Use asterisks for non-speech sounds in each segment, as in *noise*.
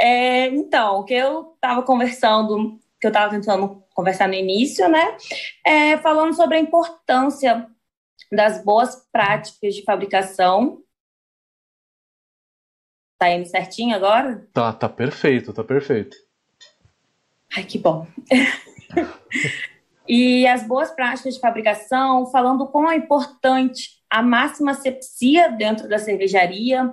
É, então, o que eu estava conversando, que eu estava tentando conversar no início, né? É, falando sobre a importância das boas práticas de fabricação. Tá indo certinho agora? Tá, tá perfeito, tá perfeito. Ai, que bom. *laughs* e as boas práticas de fabricação, falando quão é importante a máxima asepsia dentro da cervejaria,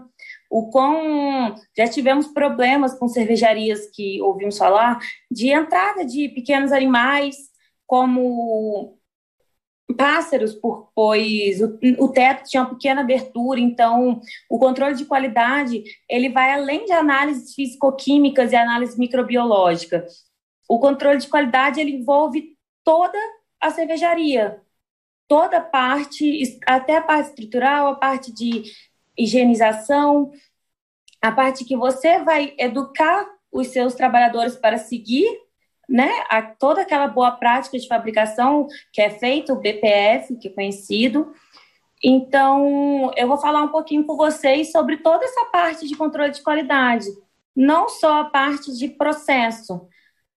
o quão já tivemos problemas com cervejarias que ouvimos falar de entrada de pequenos animais, como pássaros, por, pois o, o, teto tinha uma pequena abertura, então o controle de qualidade ele vai além de análises físico-químicas e análise microbiológica. O controle de qualidade ele envolve toda a cervejaria, toda a parte, até a parte estrutural, a parte de higienização, a parte que você vai educar os seus trabalhadores para seguir, né, a, toda aquela boa prática de fabricação que é feita, o BPF, que é conhecido. Então, eu vou falar um pouquinho com vocês sobre toda essa parte de controle de qualidade, não só a parte de processo,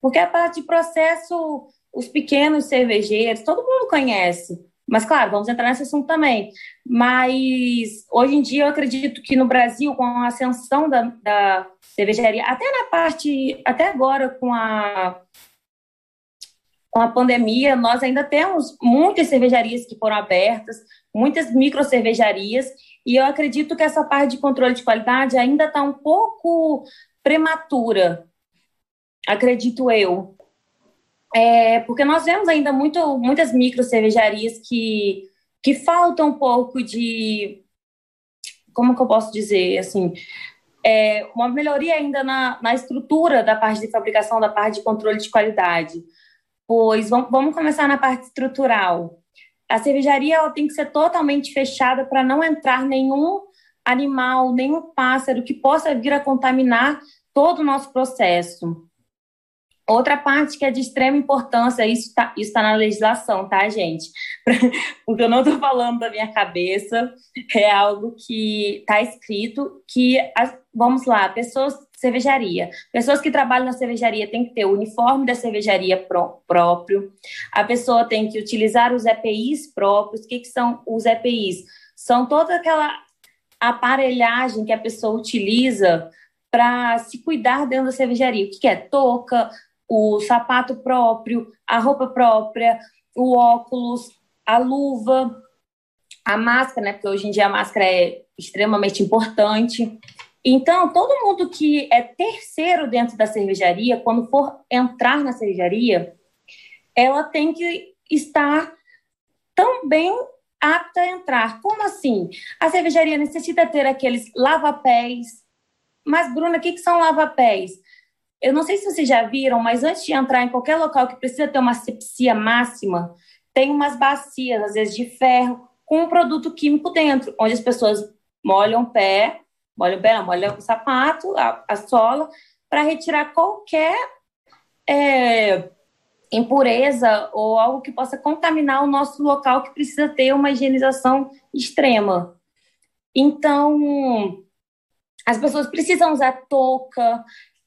porque a parte de processo, os pequenos cervejeiros, todo mundo conhece. Mas, claro, vamos entrar nesse assunto também. Mas, hoje em dia, eu acredito que no Brasil, com a ascensão da, da cervejaria, até na parte, até agora, com a, com a pandemia, nós ainda temos muitas cervejarias que foram abertas, muitas micro cervejarias, e eu acredito que essa parte de controle de qualidade ainda está um pouco prematura, acredito eu. É, porque nós vemos ainda muito, muitas micro cervejarias que, que faltam um pouco de. Como que eu posso dizer? Assim, é, uma melhoria ainda na, na estrutura da parte de fabricação, da parte de controle de qualidade. Pois vamos, vamos começar na parte estrutural. A cervejaria ela tem que ser totalmente fechada para não entrar nenhum animal, nenhum pássaro que possa vir a contaminar todo o nosso processo. Outra parte que é de extrema importância, isso está tá na legislação, tá, gente? *laughs* Porque eu não estou falando da minha cabeça, é algo que está escrito que, vamos lá, pessoas, cervejaria, pessoas que trabalham na cervejaria têm que ter o uniforme da cervejaria pró próprio, a pessoa tem que utilizar os EPIs próprios. O que, que são os EPIs? São toda aquela aparelhagem que a pessoa utiliza para se cuidar dentro da cervejaria. O que, que é? Touca, o sapato próprio, a roupa própria, o óculos, a luva, a máscara, né? Porque hoje em dia a máscara é extremamente importante. Então, todo mundo que é terceiro dentro da cervejaria, quando for entrar na cervejaria, ela tem que estar também apta a entrar. Como assim? A cervejaria necessita ter aqueles lava-pés. Mas, Bruna, o que, que são lava-pés? Eu não sei se vocês já viram, mas antes de entrar em qualquer local que precisa ter uma sepsia máxima, tem umas bacias, às vezes de ferro, com um produto químico dentro, onde as pessoas molham o pé, molham o pé, molham o sapato, a, a sola, para retirar qualquer é, impureza ou algo que possa contaminar o nosso local que precisa ter uma higienização extrema. Então, as pessoas precisam usar touca,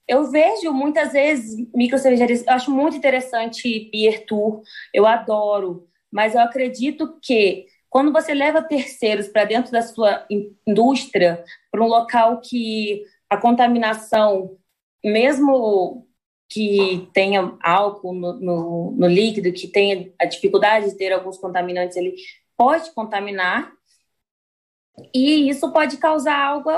eu vejo muitas vezes micro cervejarias, eu acho muito interessante beer tour, eu adoro, mas eu acredito que quando você leva terceiros para dentro da sua indústria, para um local que a contaminação, mesmo que tenha álcool no, no, no líquido, que tenha a dificuldade de ter alguns contaminantes ali, pode contaminar, e isso pode causar algo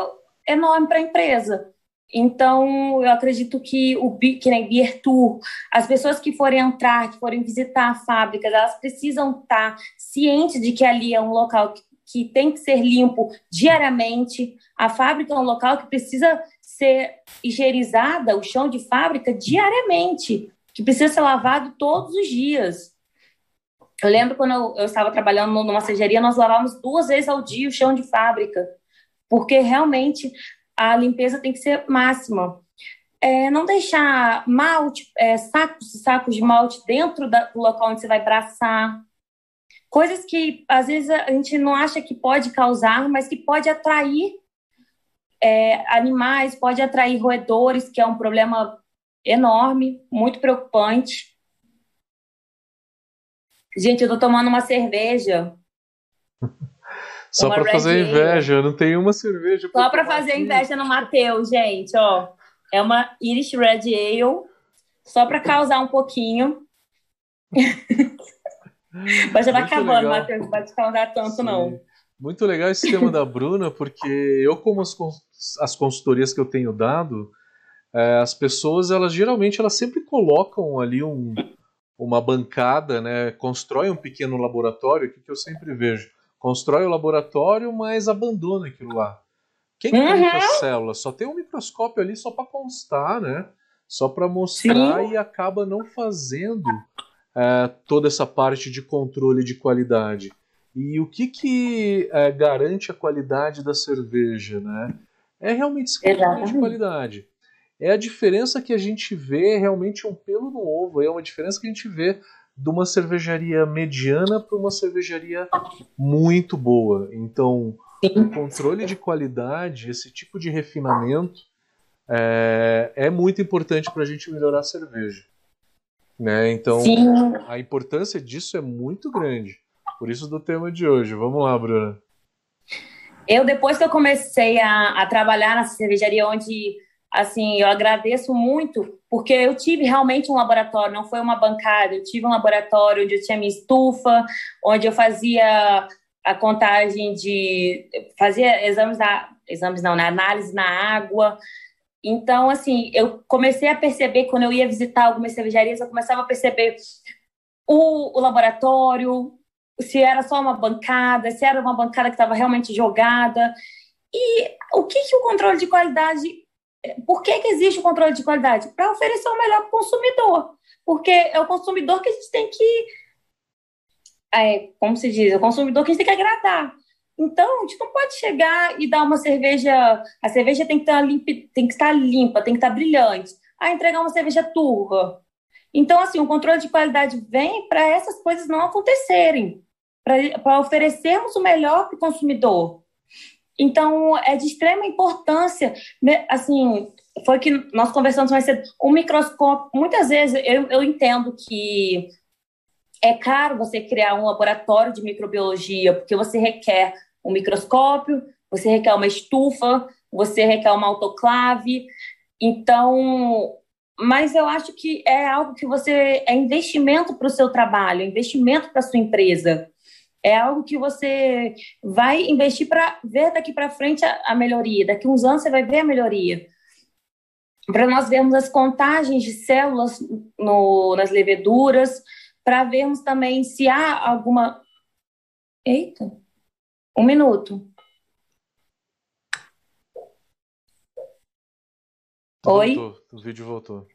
enorme para a empresa. Então, eu acredito que o que nem Beer Tour, as pessoas que forem entrar, que forem visitar a fábrica, elas precisam estar cientes de que ali é um local que, que tem que ser limpo diariamente. A fábrica é um local que precisa ser higienizada, o chão de fábrica, diariamente, que precisa ser lavado todos os dias. Eu lembro quando eu, eu estava trabalhando numa cervejaria, nós lavávamos duas vezes ao dia o chão de fábrica, porque realmente a limpeza tem que ser máxima. É, não deixar malte, é, sacos sacos de malte dentro da, do local onde você vai braçar. Coisas que às vezes a gente não acha que pode causar, mas que pode atrair é, animais, pode atrair roedores, que é um problema enorme, muito preocupante. Gente, eu tô tomando uma cerveja. *laughs* Só para fazer inveja, não tem uma cerveja. Só para fazer aqui. inveja no Matheus, gente, ó. É uma Irish Red Ale, só para causar um pouquinho. *laughs* Mas já vai acabando, Matheus, não pode causar tanto, Sim. não. Muito legal esse tema da Bruna, porque eu, como as, as consultorias que eu tenho dado, é, as pessoas, elas geralmente, elas sempre colocam ali um, uma bancada, né, constrói um pequeno laboratório, que eu sempre vejo. Constrói o laboratório, mas abandona aquilo lá. Quem uhum. as células? Só tem um microscópio ali só para constar, né? Só para mostrar Sim. e acaba não fazendo é, toda essa parte de controle de qualidade. E o que, que é, garante a qualidade da cerveja, né? É realmente esse controle de qualidade. É a diferença que a gente vê realmente um pelo no ovo, é uma diferença que a gente vê de uma cervejaria mediana para uma cervejaria muito boa. Então, o controle de qualidade, esse tipo de refinamento, é, é muito importante para a gente melhorar a cerveja. Né? Então, Sim. a importância disso é muito grande. Por isso do tema de hoje. Vamos lá, Bruna. Eu, depois que eu comecei a, a trabalhar na cervejaria, onde, assim, eu agradeço muito, porque eu tive realmente um laboratório, não foi uma bancada, eu tive um laboratório onde eu tinha minha estufa, onde eu fazia a contagem de... fazia exames, da, exames não, né? análise na água, então, assim, eu comecei a perceber, quando eu ia visitar algumas cervejarias, eu começava a perceber o, o laboratório, se era só uma bancada, se era uma bancada que estava realmente jogada. E o que, que o controle de qualidade. Por que, que existe o controle de qualidade? Para oferecer o melhor para o consumidor. Porque é o consumidor que a gente tem que. É, como se diz? É o consumidor que a gente tem que agradar. Então, a gente não pode chegar e dar uma cerveja. A cerveja tem que, estar limpa, tem que estar limpa, tem que estar brilhante. Ah, entregar uma cerveja turva. Então, assim, o controle de qualidade vem para essas coisas não acontecerem para oferecermos o melhor para o consumidor. Então, é de extrema importância, assim, foi que nós conversamos mais cedo, o microscópio, muitas vezes eu, eu entendo que é caro você criar um laboratório de microbiologia, porque você requer um microscópio, você requer uma estufa, você requer uma autoclave, então, mas eu acho que é algo que você, é investimento para o seu trabalho, é investimento para a sua empresa é algo que você vai investir para ver daqui para frente a, a, melhoria. Daqui uns anos você vai ver a melhoria. Para nós vermos as contagens de células no, nas leveduras, para vermos também se há alguma. Eita! Um minuto. Oi? Voltou, o vídeo voltou.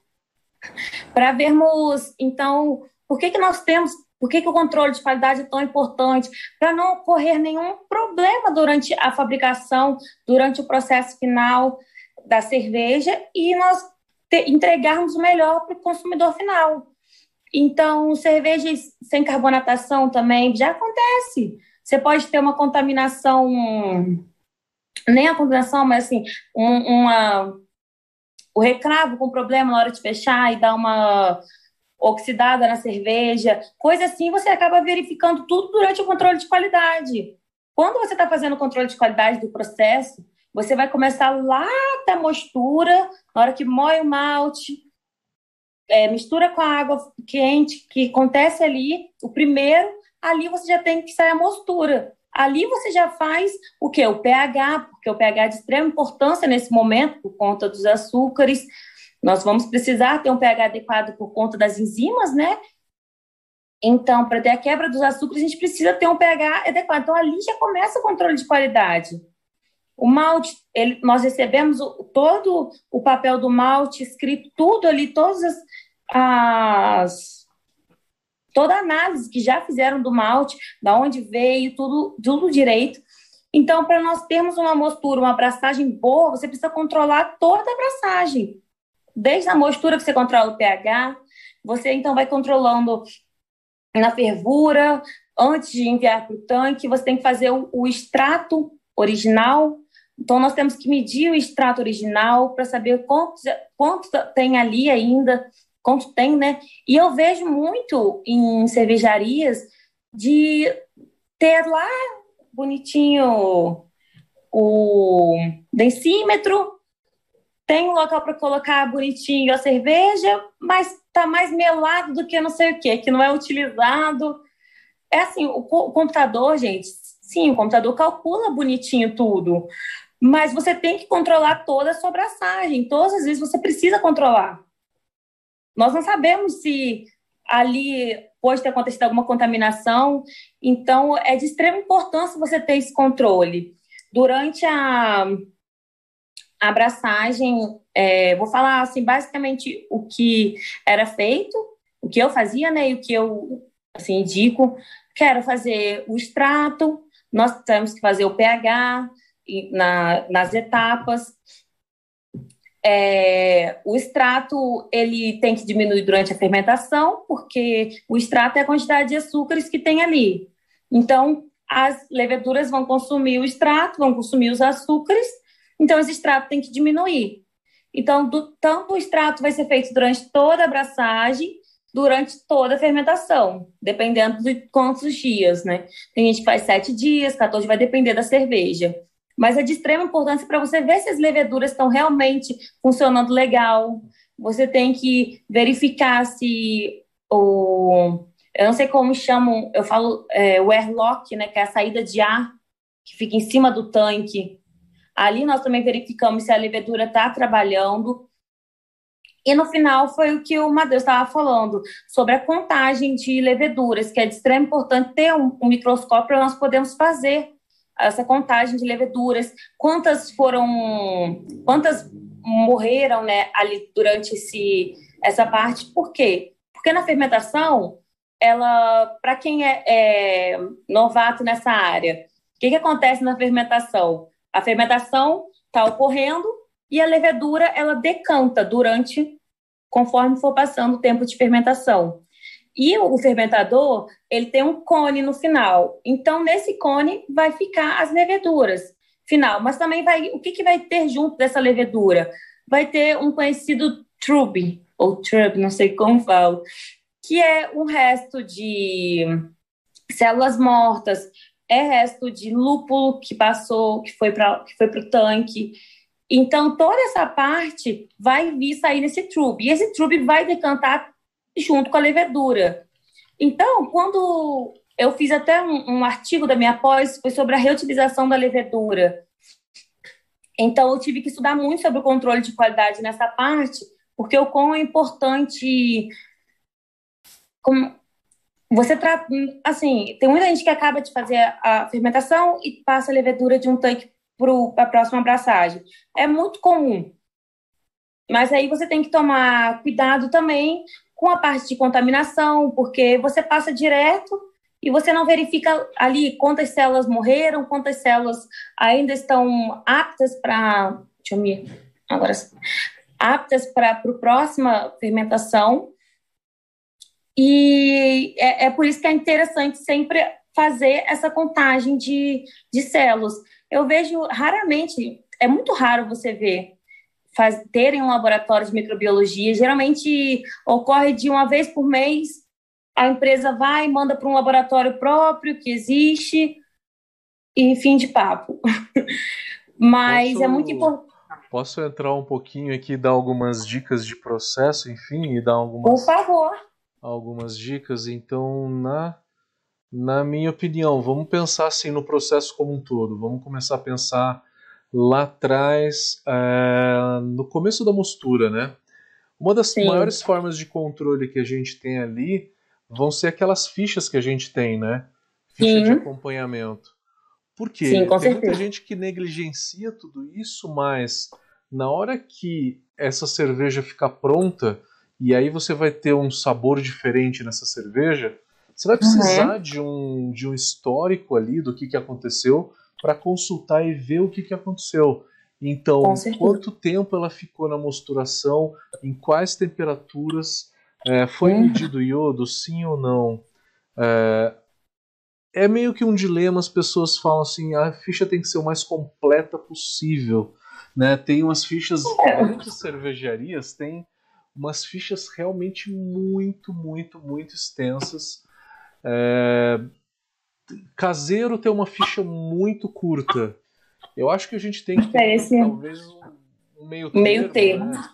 Para vermos, então, por que, que nós temos por que, que o controle de qualidade é tão importante? Para não ocorrer nenhum problema durante a fabricação, durante o processo final da cerveja e nós entregarmos o melhor para o consumidor final. Então, cervejas sem carbonatação também já acontece. Você pode ter uma contaminação, nem a contaminação, mas assim, um, uma, o recravo com problema na hora de fechar e dar uma oxidada na cerveja, coisa assim, você acaba verificando tudo durante o controle de qualidade. Quando você está fazendo o controle de qualidade do processo, você vai começar lá da mostura, na hora que moe o malte, é, mistura com a água quente, que acontece ali, o primeiro, ali você já tem que sair a mostura. Ali você já faz o que? O pH, porque o pH é de extrema importância nesse momento, por conta dos açúcares, nós vamos precisar ter um pH adequado por conta das enzimas, né? Então, para ter a quebra dos açúcares, a gente precisa ter um pH adequado. Então, ali já começa o controle de qualidade. O malte, ele, nós recebemos o, todo o papel do malte escrito, tudo ali, todas as, as toda a análise que já fizeram do malte, da onde veio, tudo, tudo direito. Então, para nós termos uma mostura, uma abraçagem boa, você precisa controlar toda a abraçagem desde a mostura que você controla o pH, você então vai controlando na fervura, antes de enviar para o tanque, você tem que fazer o, o extrato original Então, nós temos que medir o extrato original para saber quanto, quanto tem ali ainda, quanto tem, né? E eu vejo muito em cervejarias de ter lá bonitinho o densímetro, tem um local para colocar bonitinho a cerveja, mas tá mais melado do que não sei o que, que não é utilizado. É assim, o, o computador, gente, sim, o computador calcula bonitinho tudo, mas você tem que controlar toda a sua abraçagem. Todas as vezes você precisa controlar. Nós não sabemos se ali pode ter acontecido alguma contaminação, então é de extrema importância você ter esse controle. Durante a, a abraçagem, é, vou falar assim, basicamente o que era feito, o que eu fazia, né, e o que eu assim indico. Quero fazer o extrato, nós temos que fazer o pH, na, nas etapas. É, o extrato ele tem que diminuir durante a fermentação, porque o extrato é a quantidade de açúcares que tem ali. Então, as leveduras vão consumir o extrato, vão consumir os açúcares, então esse extrato tem que diminuir. Então, do, tanto o extrato vai ser feito durante toda a abraçagem, durante toda a fermentação, dependendo de quantos dias, né? Tem gente que faz sete dias, 14, vai depender da cerveja mas é de extrema importância para você ver se as leveduras estão realmente funcionando legal. Você tem que verificar se o. Eu não sei como chamam, eu falo é, o airlock, né, que é a saída de ar que fica em cima do tanque. Ali nós também verificamos se a levedura está trabalhando. E no final foi o que o Matheus estava falando sobre a contagem de leveduras, que é de extrema importância ter um, um microscópio para nós podermos fazer essa contagem de leveduras, quantas foram, quantas morreram, né, ali durante esse, essa parte, por quê? Porque na fermentação, ela, para quem é, é, novato nessa área, o que, que acontece na fermentação? A fermentação está ocorrendo e a levedura ela decanta durante, conforme for passando o tempo de fermentação. E o fermentador, ele tem um cone no final. Então, nesse cone vai ficar as leveduras final. Mas também vai, o que, que vai ter junto dessa levedura? Vai ter um conhecido trube, ou trub, não sei como falo, que é um resto de células mortas, é resto de lúpulo que passou, que foi para o tanque. Então, toda essa parte vai vir sair nesse trube. E esse trube vai decantar junto com a levedura. Então, quando eu fiz até um, um artigo da minha pós, foi sobre a reutilização da levedura. Então, eu tive que estudar muito sobre o controle de qualidade nessa parte, porque o quão é importante. Como você trata. Assim, tem muita gente que acaba de fazer a fermentação e passa a levedura de um tanque para a próxima abraçagem. É muito comum. Mas aí você tem que tomar cuidado também com a parte de contaminação, porque você passa direto e você não verifica ali quantas células morreram, quantas células ainda estão aptas para. Deixa eu me. Agora. aptas para a próxima fermentação. E é, é, por isso que é interessante sempre fazer essa contagem de, de células. Eu vejo raramente, é muito raro você ver faz, terem um laboratório de microbiologia. Geralmente ocorre de uma vez por mês, a empresa vai e manda para um laboratório próprio que existe, e fim de papo. *laughs* Mas posso, é muito importante. Posso entrar um pouquinho aqui e dar algumas dicas de processo, enfim, e dar algumas. Por favor. Algumas dicas. Então, na, na minha opinião, vamos pensar assim no processo como um todo. Vamos começar a pensar lá atrás, é, no começo da mostura, né? Uma das Sim. maiores formas de controle que a gente tem ali vão ser aquelas fichas que a gente tem, né? Ficha Sim. de acompanhamento. Por quê? Sim, tem certeza. muita gente que negligencia tudo isso, mas na hora que essa cerveja ficar pronta, e aí você vai ter um sabor diferente nessa cerveja, você vai precisar uhum. de, um, de um histórico ali do que, que aconteceu para consultar e ver o que, que aconteceu. Então, quanto tempo ela ficou na mosturação, em quais temperaturas, é, foi hum. medido iodo, sim ou não? É, é meio que um dilema, as pessoas falam assim, a ficha tem que ser o mais completa possível. Né? Tem umas fichas, é. muitas cervejarias tem umas fichas realmente muito, muito, muito extensas. É... Caseiro tem uma ficha muito curta. Eu acho que a gente tem que ter Esse... talvez um meio termo. Meio termo. Né?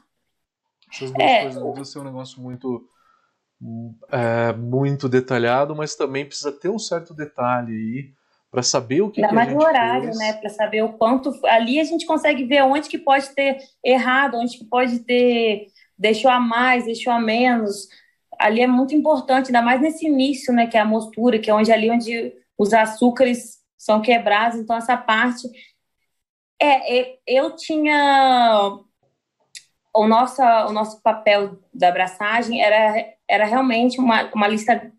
Essas duas é. coisas ser um negócio muito é, muito detalhado, mas também precisa ter um certo detalhe aí para saber o que, Ainda que mais a gente no horário, fez. né? Para saber o quanto ali a gente consegue ver onde que pode ter errado, onde que pode ter deixou a mais, deixou a menos. Ali é muito importante, ainda mais nesse início, né? Que é a mostura, que é onde ali onde os açúcares são quebrados. Então essa parte é, eu tinha o nosso, o nosso papel da abraçagem era, era realmente uma, uma lista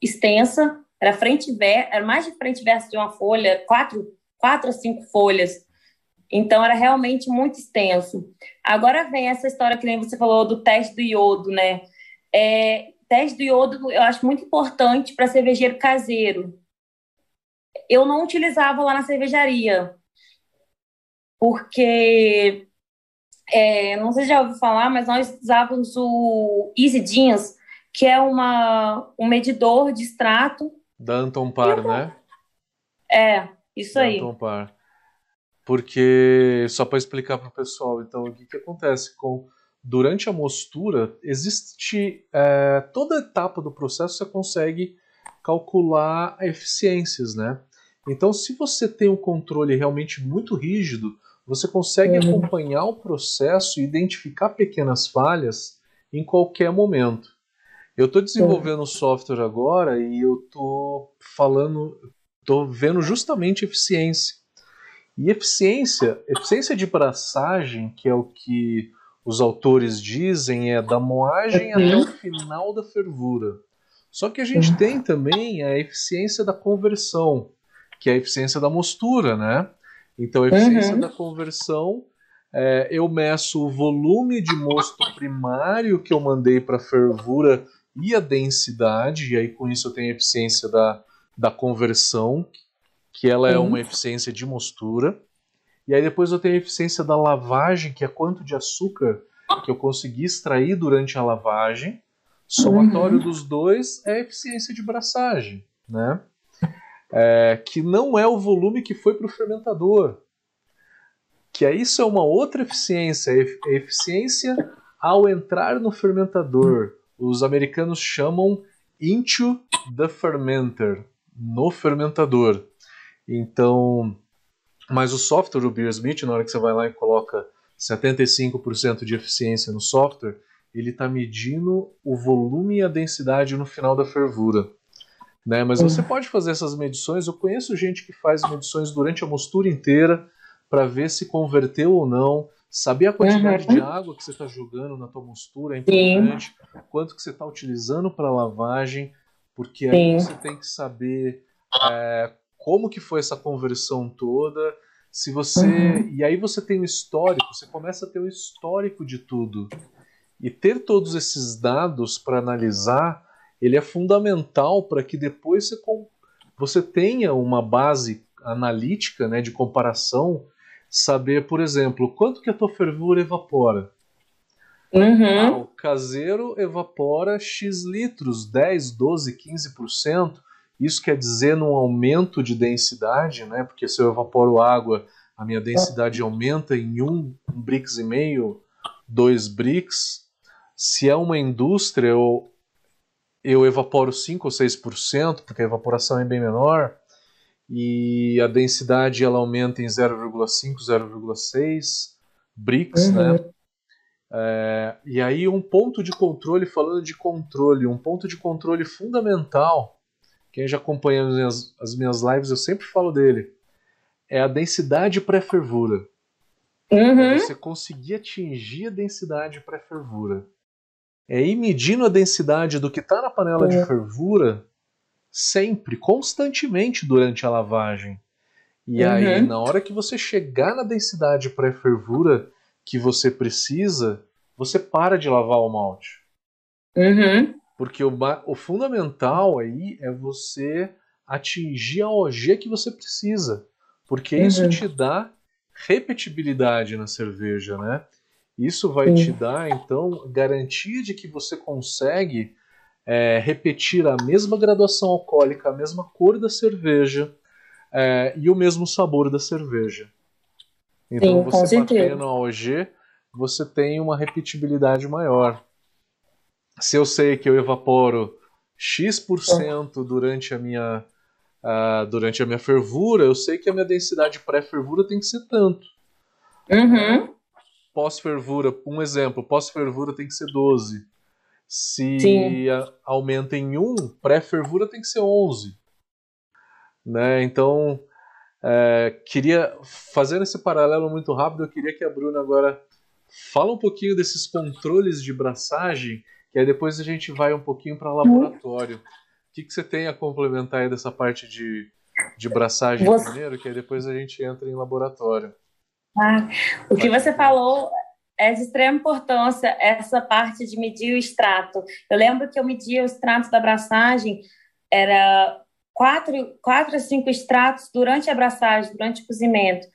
extensa, era frente e era mais de frente e verso de uma folha, quatro, quatro a cinco folhas. Então era realmente muito extenso. Agora vem essa história que nem você falou do teste do iodo, né? É, teste do iodo eu acho muito importante para cervejeiro caseiro. Eu não utilizava lá na cervejaria, porque é, não sei se já ouviu falar, mas nós usávamos o Easy Jeans, que é uma, um medidor de extrato. Da Anton Par, né? É, isso aí. Anton Par. Porque, só para explicar para o pessoal, então, o que, que acontece com. Durante a mostura, existe. É, toda etapa do processo você consegue calcular eficiências, né? Então, se você tem um controle realmente muito rígido, você consegue uhum. acompanhar o processo e identificar pequenas falhas em qualquer momento. Eu estou desenvolvendo o software agora e eu estou falando, estou vendo justamente eficiência. E eficiência, eficiência de braçagem, que é o que os autores dizem, é da moagem uhum. até o final da fervura. Só que a gente uhum. tem também a eficiência da conversão, que é a eficiência da mostura, né? Então, a eficiência uhum. da conversão, é, eu meço o volume de mosto primário que eu mandei para fervura e a densidade, e aí com isso eu tenho a eficiência da, da conversão, que ela é uma eficiência de mostura. E aí depois eu tenho a eficiência da lavagem, que é quanto de açúcar que eu consegui extrair durante a lavagem. Somatório uhum. dos dois é a eficiência de braçagem, né? é, que não é o volume que foi para o fermentador. Que é isso é uma outra eficiência, a eficiência ao entrar no fermentador. Os americanos chamam into the fermenter, no fermentador. Então, mas o software, o Beersmith, na hora que você vai lá e coloca 75% de eficiência no software, ele está medindo o volume e a densidade no final da fervura. Né? Mas você pode fazer essas medições. Eu conheço gente que faz medições durante a mostura inteira para ver se converteu ou não. Saber a quantidade uhum. de água que você está jogando na tua mostura é importante. Sim. Quanto que você está utilizando para lavagem, porque aí Sim. você tem que saber é, como que foi essa conversão toda. Se você uhum. e aí você tem o histórico, você começa a ter o histórico de tudo e ter todos esses dados para analisar ele é fundamental para que depois você, você tenha uma base analítica né, de comparação, saber, por exemplo, quanto que a tua fervura evapora. Uhum. Ah, o caseiro evapora X litros, 10, 12, 15%. Isso quer dizer num aumento de densidade, né? Porque se eu evaporo água, a minha densidade aumenta em 1, um, um brix e meio, 2 brix. Se é uma indústria, eu eu evaporo 5 ou 6%, porque a evaporação é bem menor, e a densidade ela aumenta em 0,5, 0,6 bricks, uhum. né? É, e aí um ponto de controle, falando de controle, um ponto de controle fundamental, quem já acompanha as minhas, as minhas lives, eu sempre falo dele, é a densidade pré-fervura. Uhum. É você conseguir atingir a densidade pré-fervura é ir medindo a densidade do que está na panela é. de fervura sempre, constantemente durante a lavagem. E uhum. aí, na hora que você chegar na densidade pré-fervura que você precisa, você para de lavar o malte. Uhum. Porque o, o fundamental aí é você atingir a OG que você precisa, porque uhum. isso te dá repetibilidade na cerveja, né? Isso vai te dar, então, garantia de que você consegue é, repetir a mesma graduação alcoólica, a mesma cor da cerveja é, e o mesmo sabor da cerveja. Então, Sim, você batendo a OG, você tem uma repetibilidade maior. Se eu sei que eu evaporo X% durante a minha uh, durante a minha fervura, eu sei que a minha densidade pré-fervura tem que ser tanto. Uhum. Pós-fervura, um exemplo, pós-fervura tem que ser 12. Se aumenta em 1, pré-fervura tem que ser 11. Né? Então, é, queria fazer esse paralelo muito rápido. Eu queria que a Bruna agora fala um pouquinho desses controles de braçagem, que aí depois a gente vai um pouquinho para laboratório. O que, que você tem a complementar aí dessa parte de, de braçagem você... primeiro, que aí depois a gente entra em laboratório? Ah, o que você falou é de extrema importância, essa parte de medir o extrato. Eu lembro que eu media o extrato da abraçagem, era quatro, quatro a cinco extratos durante a abraçagem, durante o cozimento.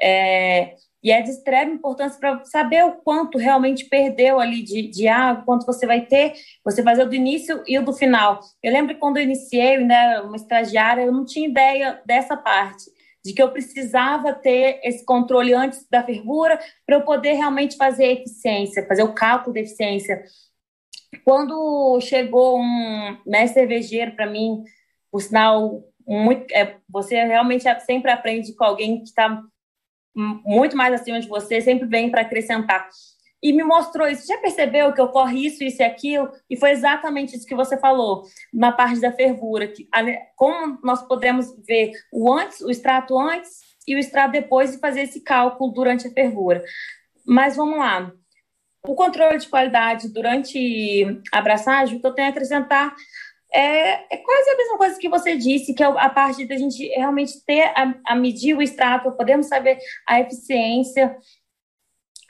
É, e é de extrema importância para saber o quanto realmente perdeu ali de, de água, quanto você vai ter, você fazer o do início e o do final. Eu lembro que quando eu iniciei, era uma estagiária, eu não tinha ideia dessa parte, de que eu precisava ter esse controle antes da fervura para eu poder realmente fazer a eficiência, fazer o cálculo da eficiência. Quando chegou um mestre cervejeiro para mim, por sinal, muito, é, você realmente sempre aprende com alguém que está muito mais acima de você, sempre vem para acrescentar. E me mostrou isso. Já percebeu que ocorre isso, isso e aquilo? E foi exatamente isso que você falou, na parte da fervura. Que, como nós podemos ver o antes, o extrato antes e o extrato depois e fazer esse cálculo durante a fervura. Mas vamos lá. O controle de qualidade durante a abraçagem, o que eu tenho a acrescentar é, é, quase a mesma coisa que você disse, que é a parte da gente realmente ter a, a medir o extrato, podemos saber a eficiência.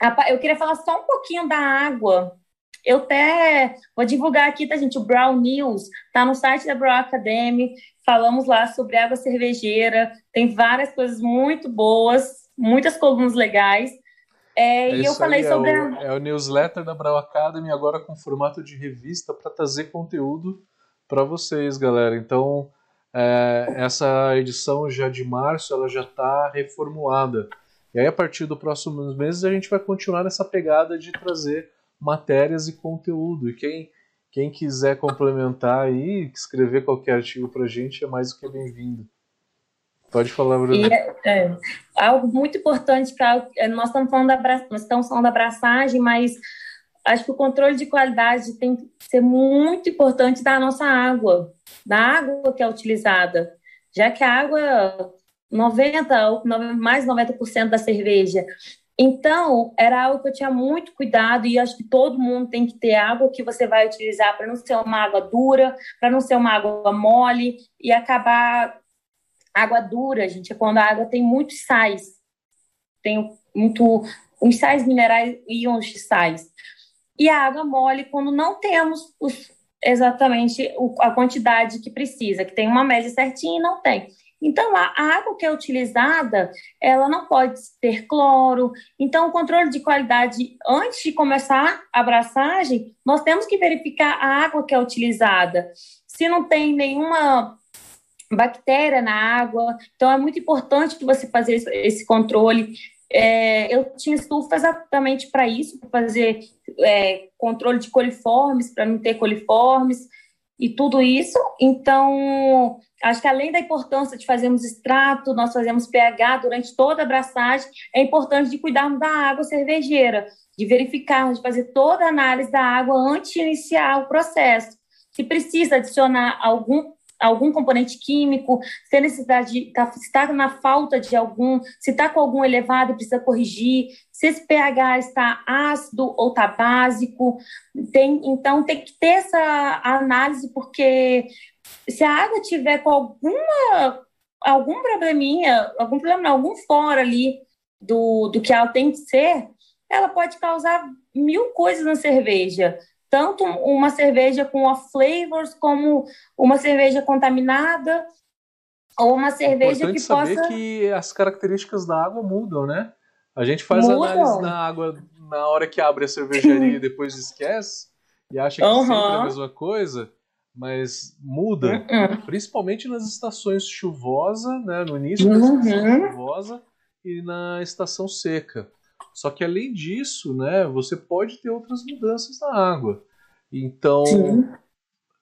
A, eu queria falar só um pouquinho da água. Eu até vou divulgar aqui, tá, gente? O Brown News tá no site da Brown Academy. Falamos lá sobre água cervejeira. Tem várias coisas muito boas, muitas colunas legais. É, e eu falei sobre. É o, é o newsletter da Brown Academy, agora com formato de revista, para trazer conteúdo para vocês, galera. Então, é, essa edição já de março ela já está reformulada. E aí, a partir dos próximos meses, a gente vai continuar nessa pegada de trazer matérias e conteúdo. E quem, quem quiser complementar aí, escrever qualquer artigo para a gente, é mais do que bem-vindo. Pode falar, Bruno. É, é, algo muito importante para nós estamos falando da nós estamos falando da abraçagem, mas acho que o controle de qualidade tem que ser muito importante da nossa água, da água que é utilizada, já que a água 90 mais 90% da cerveja. Então, era algo que eu tinha muito cuidado e acho que todo mundo tem que ter água que você vai utilizar para não ser uma água dura, para não ser uma água mole e acabar água dura, gente, é quando a água tem muitos sais. Tem muito os sais minerais e os sais e a água mole quando não temos os, exatamente a quantidade que precisa, que tem uma média certinha e não tem. Então, a água que é utilizada, ela não pode ter cloro. Então, o controle de qualidade, antes de começar a abraçagem, nós temos que verificar a água que é utilizada. Se não tem nenhuma bactéria na água, então é muito importante que você fazer esse controle. É, eu tinha estufa exatamente para isso, para fazer é, controle de coliformes, para não ter coliformes e tudo isso. Então, acho que além da importância de fazermos extrato, nós fazemos pH durante toda a abraçagem, é importante de cuidarmos da água cervejeira, de verificarmos, de fazer toda a análise da água antes de iniciar o processo. Se precisa adicionar algum algum componente químico, se a necessidade de, tá, se está na falta de algum, se está com algum elevado e precisa corrigir, se esse pH está ácido ou está básico. Tem, então, tem que ter essa análise, porque se a água tiver com alguma, algum probleminha, algum problema, algum fora ali do, do que ela tem que ser, ela pode causar mil coisas na cerveja tanto uma cerveja com off flavors como uma cerveja contaminada. Ou uma cerveja Importante que saber possa. que as características da água mudam, né? A gente faz Mudam. análise na água na hora que abre a cervejaria *laughs* e depois esquece e acha que Aham. sempre é a mesma coisa, mas muda. Uhum. Principalmente nas estações chuvosa, né? No início da estação Uhum. chuvosa e na estação seca. Só que além disso, né, você pode ter outras mudanças na água. Então, Sim.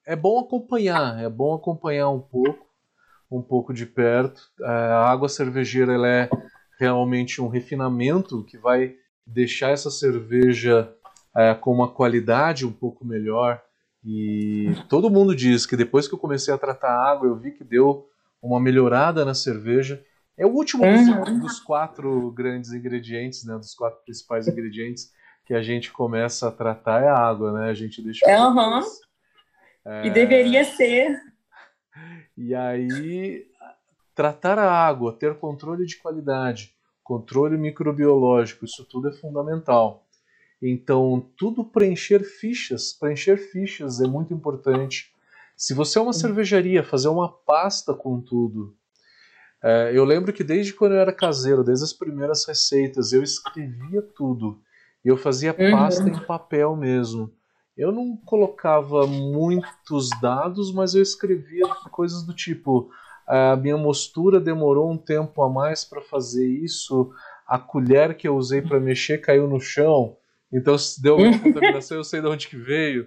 é bom acompanhar, é bom acompanhar um pouco, um pouco de perto. É, A água cervejeira ela é realmente um refinamento que vai deixar essa cerveja é, com uma qualidade um pouco melhor. E todo mundo diz que depois que eu comecei a tratar a água, eu vi que deu uma melhorada na cerveja. É o último dos, Uhum. dos quatro grandes ingredientes, né, dos quatro principais ingredientes que a gente começa a tratar é a água, né? A gente deixa Aham. depois. E deveria ser. E aí, tratar a água, ter controle de qualidade, controle microbiológico, isso tudo é fundamental. Então, tudo preencher fichas, preencher fichas é muito importante. Se você é uma cervejaria, fazer uma pasta com tudo. É, eu lembro que desde quando eu era caseiro, desde as primeiras receitas, eu escrevia tudo. E eu fazia Uhum. pasta em papel mesmo. Eu não colocava muitos dados, mas eu escrevia coisas do tipo: a minha mostura demorou um tempo a mais para fazer isso, a colher que eu usei para mexer caiu no chão, então se deu alguma *laughs* contaminação, eu sei de onde que veio.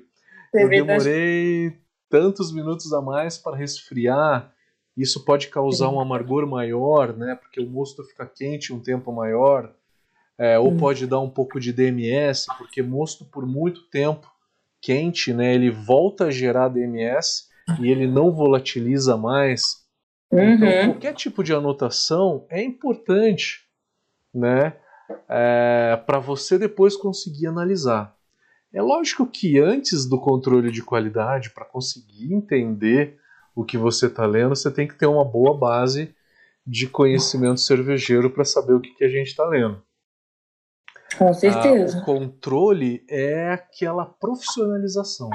Eu Cerveja- demorei tantos minutos a mais para resfriar. Isso pode causar um amargor maior, né? Porque o mosto fica quente um tempo maior. É, ou Hum. pode dar um pouco de DMS, porque mosto por muito tempo quente, né? Ele volta a gerar DMS e ele não volatiliza mais. Então, Uhum. qualquer tipo de anotação é importante, né? para você depois conseguir analisar. É lógico que antes do controle de qualidade, para conseguir entender o que você está lendo, você tem que ter uma boa base de conhecimento cervejeiro para saber o que, que a gente está lendo. Com certeza. Ah, o controle é aquela profissionalização.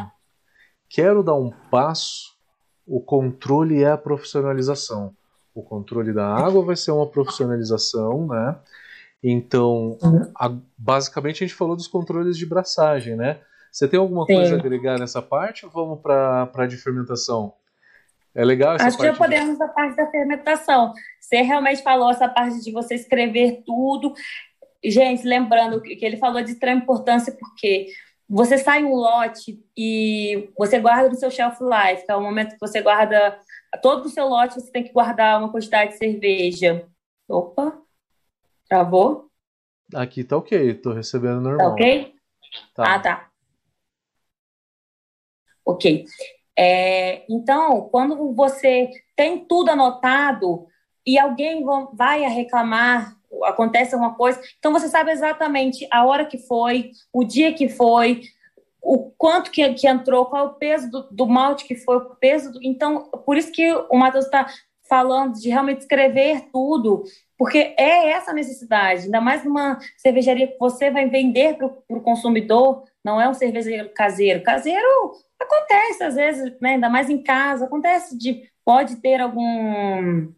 Quero dar um passo, o controle é a profissionalização. O controle da água vai ser uma profissionalização, né? Então, Uhum. a- basicamente a gente falou dos controles de braçagem, né? Você tem alguma Sim. coisa a agregar nessa parte ou vamos para a de fermentação? É legal essa Acho que já podemos a parte da fermentação. Você realmente falou essa parte de você escrever tudo. Gente, lembrando que ele falou de extrema importância porque você sai um lote e você guarda no seu shelf life, que é o momento que você guarda todo o seu lote, você tem que guardar uma quantidade de cerveja. Opa, travou? Aqui tá ok, tô recebendo Tá normal. ok? Tá. Ah, tá. Ok. É, então, quando você tem tudo anotado e alguém va- vai a reclamar, acontece alguma coisa, então você sabe exatamente a hora que foi, o dia que foi, o quanto que, que entrou, qual o peso do, do malte que foi, o peso. do- então, por isso que o Matheus está falando de realmente escrever tudo, porque é essa necessidade, ainda mais numa cervejaria que você vai vender para o consumidor, não é um cervejeiro caseiro. Caseiro acontece às vezes, né, ainda mais em casa, acontece de pode ter algum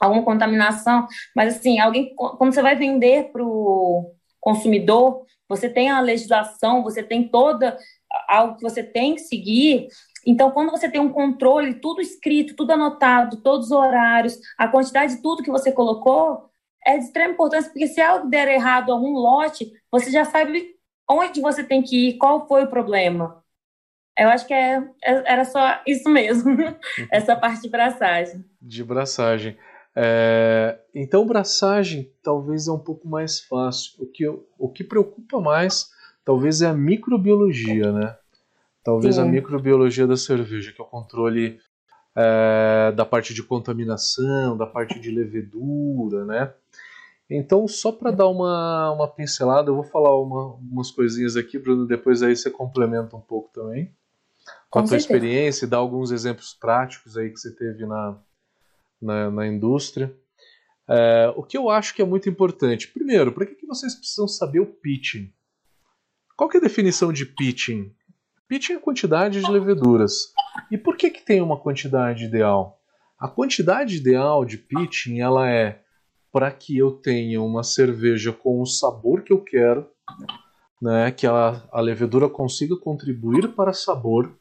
alguma contaminação, mas assim, alguém quando você vai vender para o consumidor, você tem a legislação, você tem toda algo que você tem que seguir. Então, quando você tem um controle, tudo escrito, tudo anotado, todos os horários, a quantidade de tudo que você colocou, é de extrema importância, porque se algo der errado algum lote, você já sabe onde você tem que ir, qual foi o problema. Eu acho que é, é- era só isso mesmo, *laughs* essa *laughs* parte de braçagem. De braçagem. É, então, braçagem talvez é um pouco mais fácil. O que, o que preocupa mais, talvez, é a microbiologia, né? Talvez Sim. a microbiologia da cerveja, que é o controle é, da parte de contaminação, da parte de levedura, né? Então, só para dar uma, uma pincelada, eu vou falar uma- umas coisinhas aqui, Bruno, depois aí você complementa um pouco também. Com, Com a tua certeza. experiência e dá alguns exemplos práticos aí que você teve na, na, na indústria. É, o que eu acho que é muito importante. Primeiro, para que, que vocês precisam saber o pitching? Qual que é a definição de pitching? Pitching é a quantidade de leveduras. E por que, que tem uma quantidade ideal? A quantidade ideal de pitching ela é para que eu tenha uma cerveja com o sabor que eu quero, né, que a, a levedura consiga contribuir para sabor,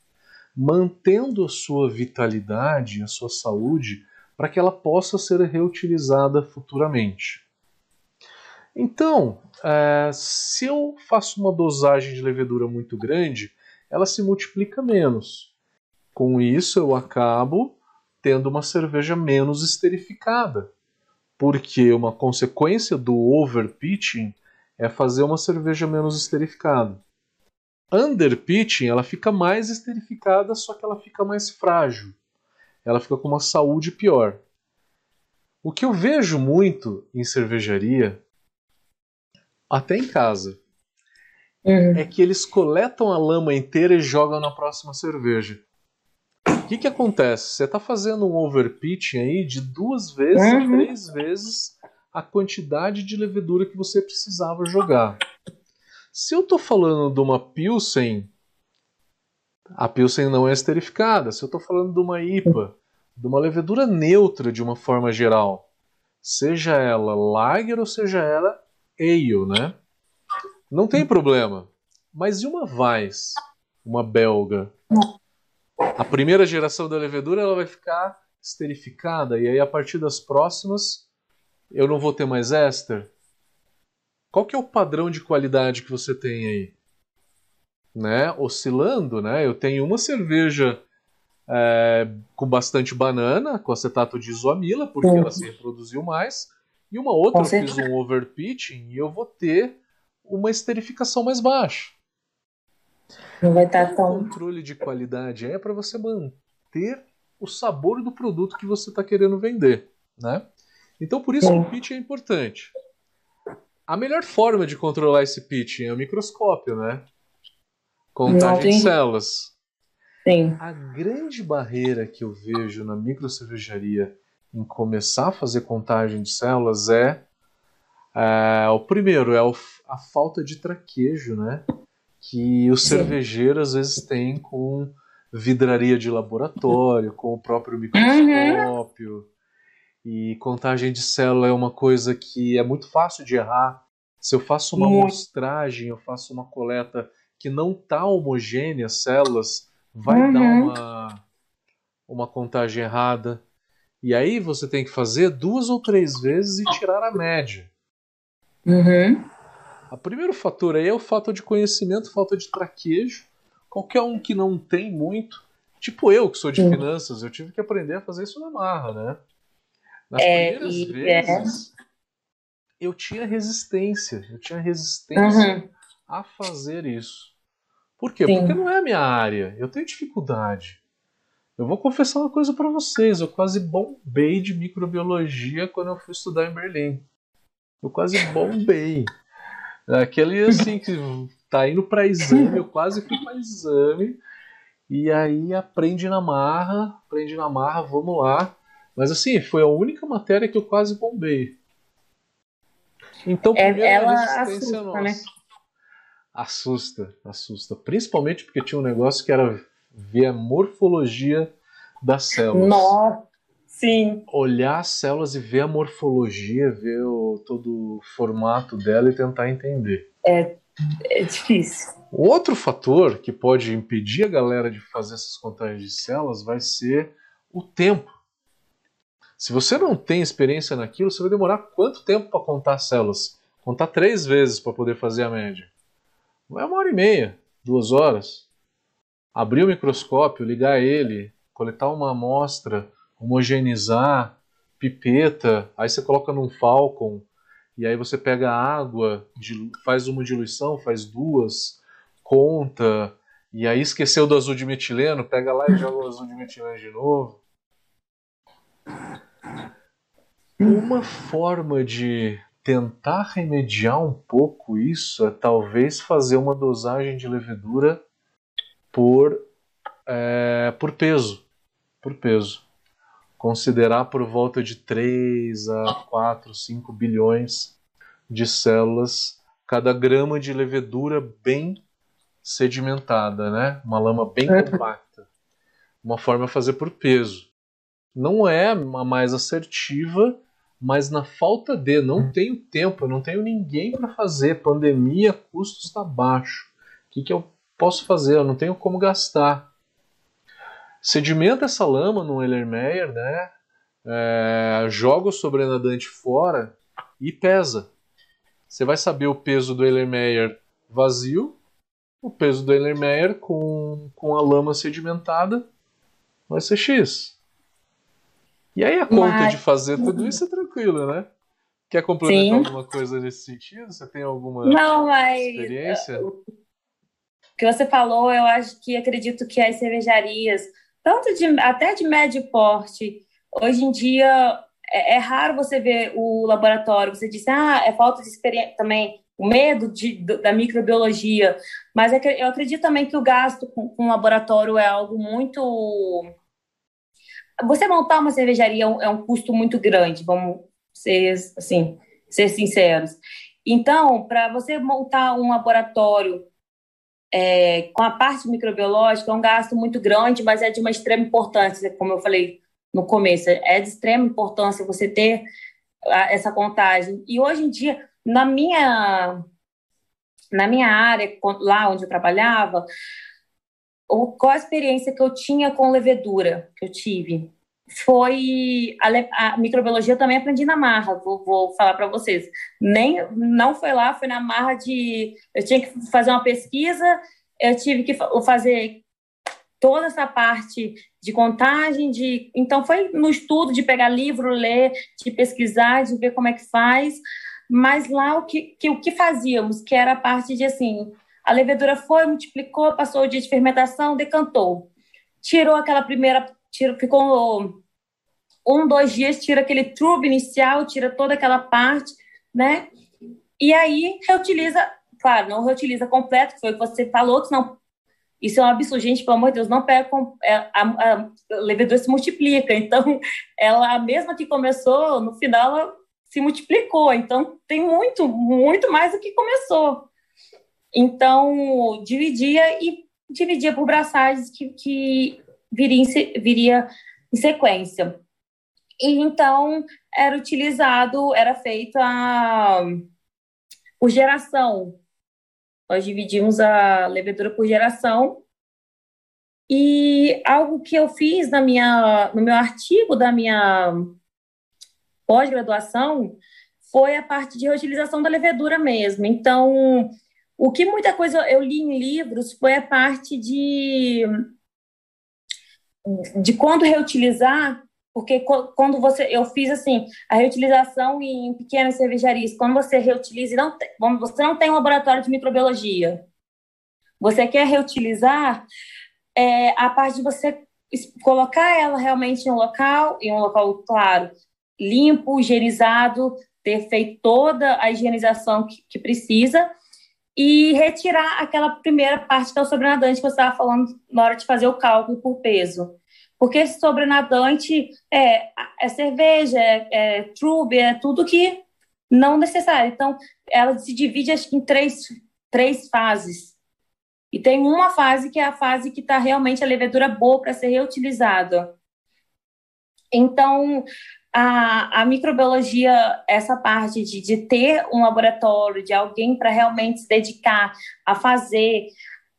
mantendo a sua vitalidade, a sua saúde, para que ela possa ser reutilizada futuramente. Então, é, se eu faço uma dosagem de levedura muito grande, ela se multiplica menos. Com isso, eu acabo tendo uma cerveja menos esterificada, porque uma consequência do overpitching é fazer uma cerveja menos esterificada. Underpitching, ela fica mais esterificada, só que ela fica mais frágil. Ela fica com uma saúde pior. O que eu vejo muito em cervejaria até em casa, uhum. é que eles coletam a lama inteira e jogam na próxima cerveja. O que, que acontece? Você está fazendo um overpitching aí de duas vezes uhum. três vezes a quantidade de levedura que você precisava jogar. Se eu estou falando de uma Pilsen, a Pilsen não é esterificada. Se eu estou falando de uma IPA, de uma levedura neutra de uma forma geral, seja ela lager ou seja ela ale, né? Não tem problema. Mas e uma Weiss, uma belga? A primeira geração da levedura ela vai ficar esterificada e aí a partir das próximas eu não vou ter mais éster. Qual que é o padrão de qualidade que você tem aí? Né? Oscilando, né? Eu tenho uma cerveja é, com bastante banana, com acetato de isoamila, porque ela se reproduziu mais. E uma outra eu fiz um overpitching e eu vou ter uma esterificação mais baixa. Não vai estar tá tão. O controle de qualidade é para você manter o sabor do produto que você está querendo vender, né? Então por isso Sim. o pitch é importante. A melhor forma de controlar esse pitching é o microscópio, né? Contagem de células. Sim. A grande barreira que eu vejo na microcervejaria em começar a fazer contagem de células é, é o primeiro é o, a falta de traquejo, né? Que o cervejeiro às vezes tem com vidraria de laboratório, com o próprio microscópio. Uhum. E contagem de célula é uma coisa que é muito fácil de errar. Se eu faço uma amostragem, eu faço uma coleta que não está homogênea, células, vai uhum. dar uma, uma contagem errada. E aí você tem que fazer duas ou três vezes e tirar a média. Uhum. O primeiro fator aí é o fato de conhecimento, falta de traquejo. Qualquer um que não tem muito, tipo eu que sou de finanças, eu tive que aprender a fazer isso na marra, né? Nas é, primeiras e, vezes, é... eu tinha resistência, eu tinha resistência uhum. a fazer isso. Por quê? Sim. Porque não é a minha área, eu tenho dificuldade. Eu vou confessar uma coisa para vocês, eu quase bombei de microbiologia quando eu fui estudar em Berlim. Eu quase bombei. Aquele assim que tá indo para exame, eu quase fui para exame. E aí aprende na marra, aprende na marra, vamos lá. Mas assim, foi a única matéria que eu quase bombei. Então, é, ela assusta, nossa. Né? Assusta, assusta. Principalmente porque tinha um negócio que era ver a morfologia das células. Nossa, sim. Olhar as células e ver a morfologia, ver o, todo o formato dela e tentar entender. É, é difícil. Outro fator que pode impedir a galera de fazer essas contagens de células vai ser o tempo. Se você não tem experiência naquilo, você vai demorar quanto tempo para contar células? Contar três vezes para poder fazer a média. Vai uma hora e meia, duas horas abrir o microscópio, ligar ele, coletar uma amostra, homogeneizar, pipeta, aí você coloca num Falcon, e aí você pega água, faz uma diluição, faz duas, conta, e aí esqueceu do azul de metileno, pega lá e *laughs* joga o azul de metileno de novo. Uma forma de tentar remediar um pouco isso é talvez fazer uma dosagem de levedura por, é, por peso. Por peso. Considerar por volta de 3 a 4, 5 bilhões de células cada grama de levedura bem sedimentada, né? Uma lama bem compacta. Uma forma é fazer por peso. não é a mais assertiva, mas na falta de, não tenho tempo, eu não tenho ninguém para fazer, pandemia, custos está baixo. O que, que eu posso fazer? Eu não tenho como gastar. Sedimenta essa lama no Ellermeyer, né? É, joga o sobrenadante fora e pesa. Você vai saber o peso do Ellermeyer vazio, o peso do Ellermeyer com, com a lama sedimentada vai ser X. E aí a conta Mas... de fazer tudo isso é tranquila, né? Quer complementar Sim. alguma coisa nesse sentido? Você tem alguma Não, mas experiência? O que você falou, eu acho que acredito que as cervejarias, tanto de até de médio porte, hoje em dia é, é raro você ver o laboratório. Você disse, ah, é falta de experiência também o medo de, da microbiologia, mas é eu acredito também que o gasto com, com laboratório é algo muito. Você montar uma cervejaria é um, é um custo muito grande, vamos ser assim, ser sinceros. Então, para você montar um laboratório é, com a parte microbiológica, é um gasto muito grande, mas é de uma extrema importância, como eu falei no começo, é de extrema importância você ter essa contagem. E hoje em dia, na minha, na minha área, lá onde eu trabalhava, qual a experiência que eu tinha com levedura que eu tive? Foi a, a microbiologia eu também aprendi na marra, vou, vou falar para vocês. Nem não foi lá, foi na marra de eu tinha que fazer uma pesquisa, eu tive que fazer toda essa parte de contagem, de então foi no estudo de pegar livro, ler, de pesquisar, de ver como é que faz. Mas lá o que, que, o que fazíamos, que era a parte de assim, a levedura foi, multiplicou, passou o dia de fermentação, decantou. Tirou aquela primeira, tirou, ficou um, dois dias, tira aquele trube inicial, tira toda aquela parte, né? E aí reutiliza, claro, não reutiliza completo, que foi o que você falou, que senão isso é um absurdo, gente, pelo amor de Deus, não pega é, a, a, levedura se multiplica, então *laughs* ela, a mesma que começou, no final ela se multiplicou. Então, tem muito, muito mais do que começou. Então, dividia e dividia por braçagens que, que viria, em, viria em sequência. E então era utilizado, era feito a, por geração. Nós dividimos a levedura por geração. E algo que eu fiz na minha, no meu artigo da minha pós-graduação foi a parte de reutilização da levedura mesmo. Então, o que muita coisa eu li em livros foi a parte de de quando reutilizar, porque quando você eu fiz assim, a reutilização em pequenas cervejarias, quando você reutiliza não tem, você não tem um laboratório de microbiologia. Você quer reutilizar é, a parte de você colocar ela realmente em um local, em um local claro, limpo, higienizado, ter feito toda a higienização que, que precisa e retirar aquela primeira parte que é o sobrenadante que você estava falando na hora de fazer o cálculo por peso. Porque esse sobrenadante é, é cerveja, é, é trube, é tudo que não necessário. Então, ela se divide acho que em três, três fases. E tem uma fase que é a fase que está realmente a levedura boa para ser reutilizada. Então, a, a microbiologia, essa parte de, de ter um laboratório, de alguém para realmente se dedicar a fazer,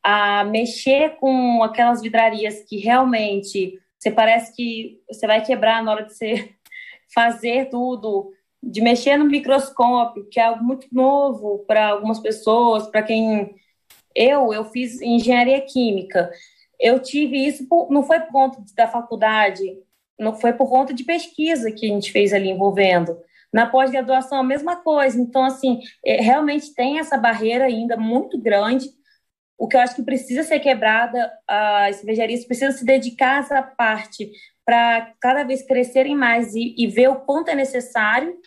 a mexer com aquelas vidrarias que realmente você parece que você vai quebrar na hora de você *laughs* fazer tudo, de mexer no microscópio, que é algo muito novo para algumas pessoas, para quem eu eu fiz engenharia química. Eu tive isso por, não foi por conta da faculdade, não foi por conta de pesquisa que a gente fez ali envolvendo. Na pós-graduação, a mesma coisa. Então, assim, é, realmente tem essa barreira ainda muito grande. O que eu acho que precisa ser quebrada, as cervejarias precisam se dedicar a essa parte para cada vez crescerem mais e, e ver o quanto é necessário.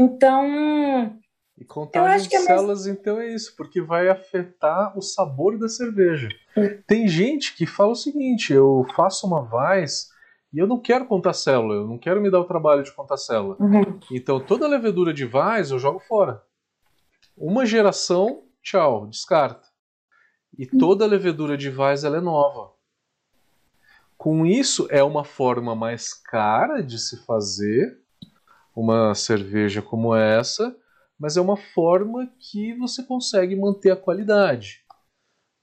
Então, e contagem de é células, mais... então, é isso, porque vai afetar o sabor da cerveja. Hum. Tem gente que fala o seguinte: eu faço uma Weiss e eu não quero contar célula, eu não quero me dar o trabalho de contar célula. Uhum. Então, toda a levedura de Weiss eu jogo fora. Uma geração, tchau, descarta. E hum. toda a levedura de Weiss ela é nova. Com isso, é uma forma mais cara de se fazer uma cerveja como essa, mas é uma forma que você consegue manter a qualidade.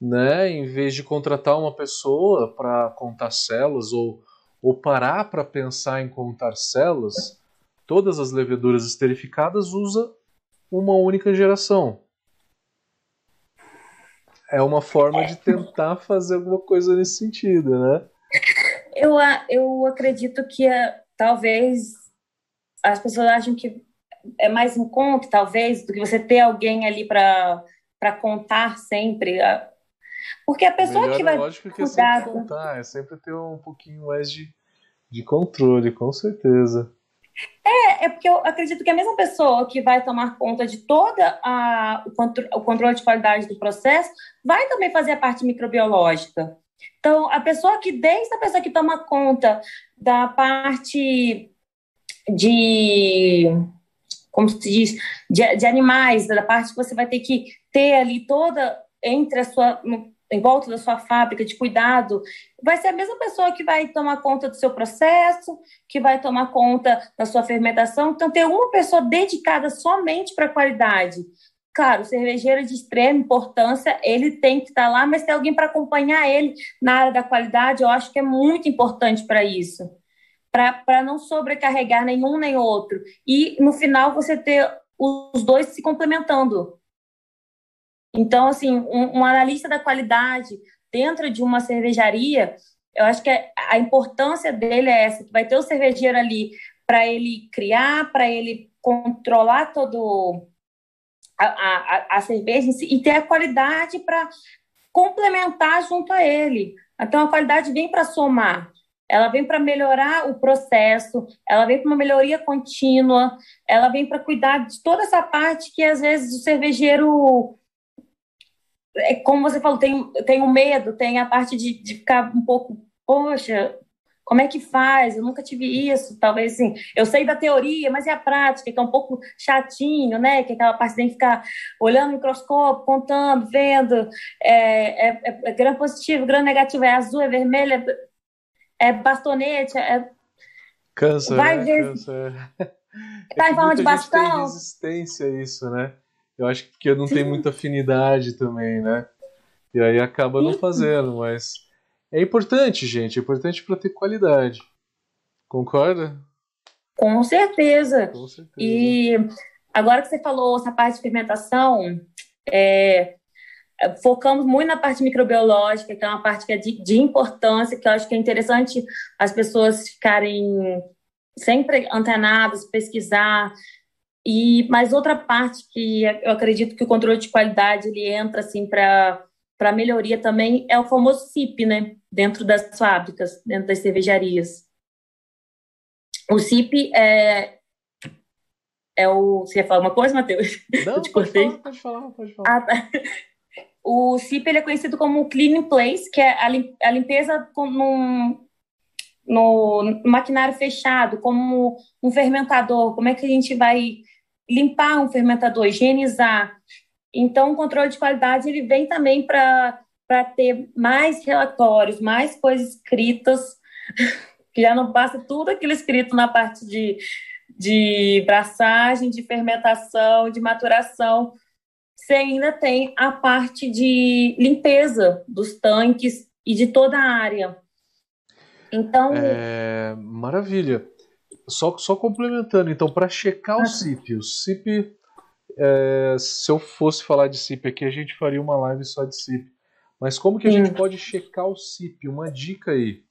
Né? Em vez de contratar uma pessoa para contar células ou, ou parar para pensar em contar células, todas as leveduras esterificadas usa uma única geração. É uma forma de tentar fazer alguma coisa nesse sentido, né? Eu, eu acredito que uh, talvez as pessoas acham que é mais um conto, talvez, do que você ter alguém ali para contar sempre. Porque a pessoa Melhor, que vai lógico que cuidar... é sempre contar, é sempre ter um pouquinho mais de, de controle, com certeza. É, é porque eu acredito que a mesma pessoa que vai tomar conta de toda a, o, contro o controle de qualidade do processo vai também fazer a parte microbiológica. Então, a pessoa que, desde a pessoa que toma conta da parte de, como se diz, de, de animais, da parte que você vai ter que ter ali toda entre a sua, em volta da sua fábrica de cuidado, vai ser a mesma pessoa que vai tomar conta do seu processo, que vai tomar conta da sua fermentação. Então, ter uma pessoa dedicada somente para a qualidade. Claro, o cervejeiro de extrema importância, ele tem que estar lá, mas tem alguém para acompanhar ele na área da qualidade, eu acho que é muito importante para isso. Para não sobrecarregar nenhum nem outro. E, no final, você ter os dois se complementando. Então, assim, um, um analista da qualidade dentro de uma cervejaria, eu acho que a importância dele é essa, que vai ter o cervejeiro ali para ele criar, para ele controlar todo a, a, a cerveja si, e ter a qualidade para complementar junto a ele. Então a qualidade vem para somar, ela vem para melhorar o processo, ela vem para uma melhoria contínua, ela vem para cuidar de toda essa parte que às vezes o cervejeiro é como você falou, tem, tem o medo, tem a parte de, de ficar um pouco, poxa, como é que faz? Eu nunca tive isso, talvez assim. Eu sei da teoria, mas e a prática, que é um pouco chatinho, né? Que é aquela parte de ficar olhando o microscópio, contando, vendo. É, é, é, é positivo, grão negativo, é azul, é vermelho, é, é bastonete, é. Cansa, vai né? ver. Cansa. *laughs* Tá em forma de bastão. Tem resistência a isso, né? Eu acho que eu não tenho muita afinidade também, né? E aí acaba não fazendo, mas é importante, gente, é importante para ter qualidade. Concorda? Com certeza. Com certeza. E agora que você falou essa parte de fermentação, é, focamos muito na parte microbiológica, que é uma parte que é de, de, importância, que eu acho que é interessante as pessoas ficarem sempre antenadas, pesquisar, e mais outra parte que eu acredito que o controle de qualidade ele entra assim para para melhoria também é o famoso CIP, né? Dentro das fábricas, dentro das cervejarias. O CIP é é o você ia falar uma coisa, Matheus? Não, *laughs* eu te pode cortei. Falar, pode falar, pode falar. Ah, tá. O CIP ele é conhecido como Clean Place, que é a limpeza num, no maquinário fechado, como um fermentador, como é que a gente vai limpar um fermentador, higienizar. Então, o controle de qualidade ele vem também para ter mais relatórios, mais coisas escritas, *laughs* que já não passa tudo aquilo escrito na parte de, de braçagem, de fermentação, de maturação. Você ainda tem a parte de limpeza dos tanques e de toda a área. Então. É, maravilha. Só, só complementando, então, para checar o CIP, o CIP, é, se eu fosse falar de CIP aqui, a gente faria uma live só de CIP. Mas como que a gente pode checar o CIP? Uma dica aí.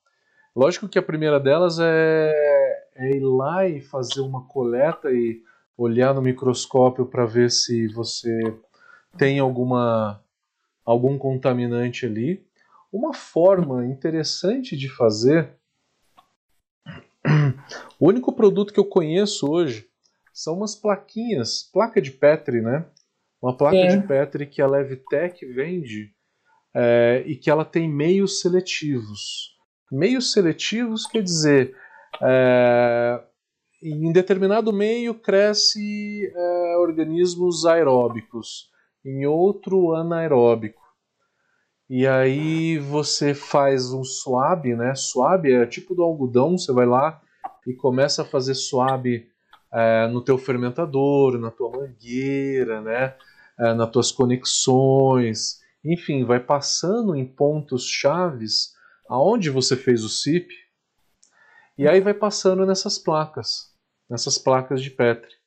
Lógico que a primeira delas é, é ir lá e fazer uma coleta e olhar no microscópio para ver se você tem alguma algum contaminante ali. Uma forma interessante de fazer *clears throat* o único produto que eu conheço hoje são umas plaquinhas, placa de Petri, né? Uma placa é. de Petri que a Levitec vende é, e que ela tem meios seletivos. Meios seletivos quer dizer, é, em determinado meio cresce é, organismos aeróbicos, em outro anaeróbico. E aí você faz um swab, né? Swab é tipo do algodão, você vai lá e começa a fazer swab é, no teu fermentador, na tua mangueira, né? É, nas tuas conexões, enfim, vai passando em pontos chaves aonde você fez o SIP e aí vai passando nessas placas, nessas placas de Petri.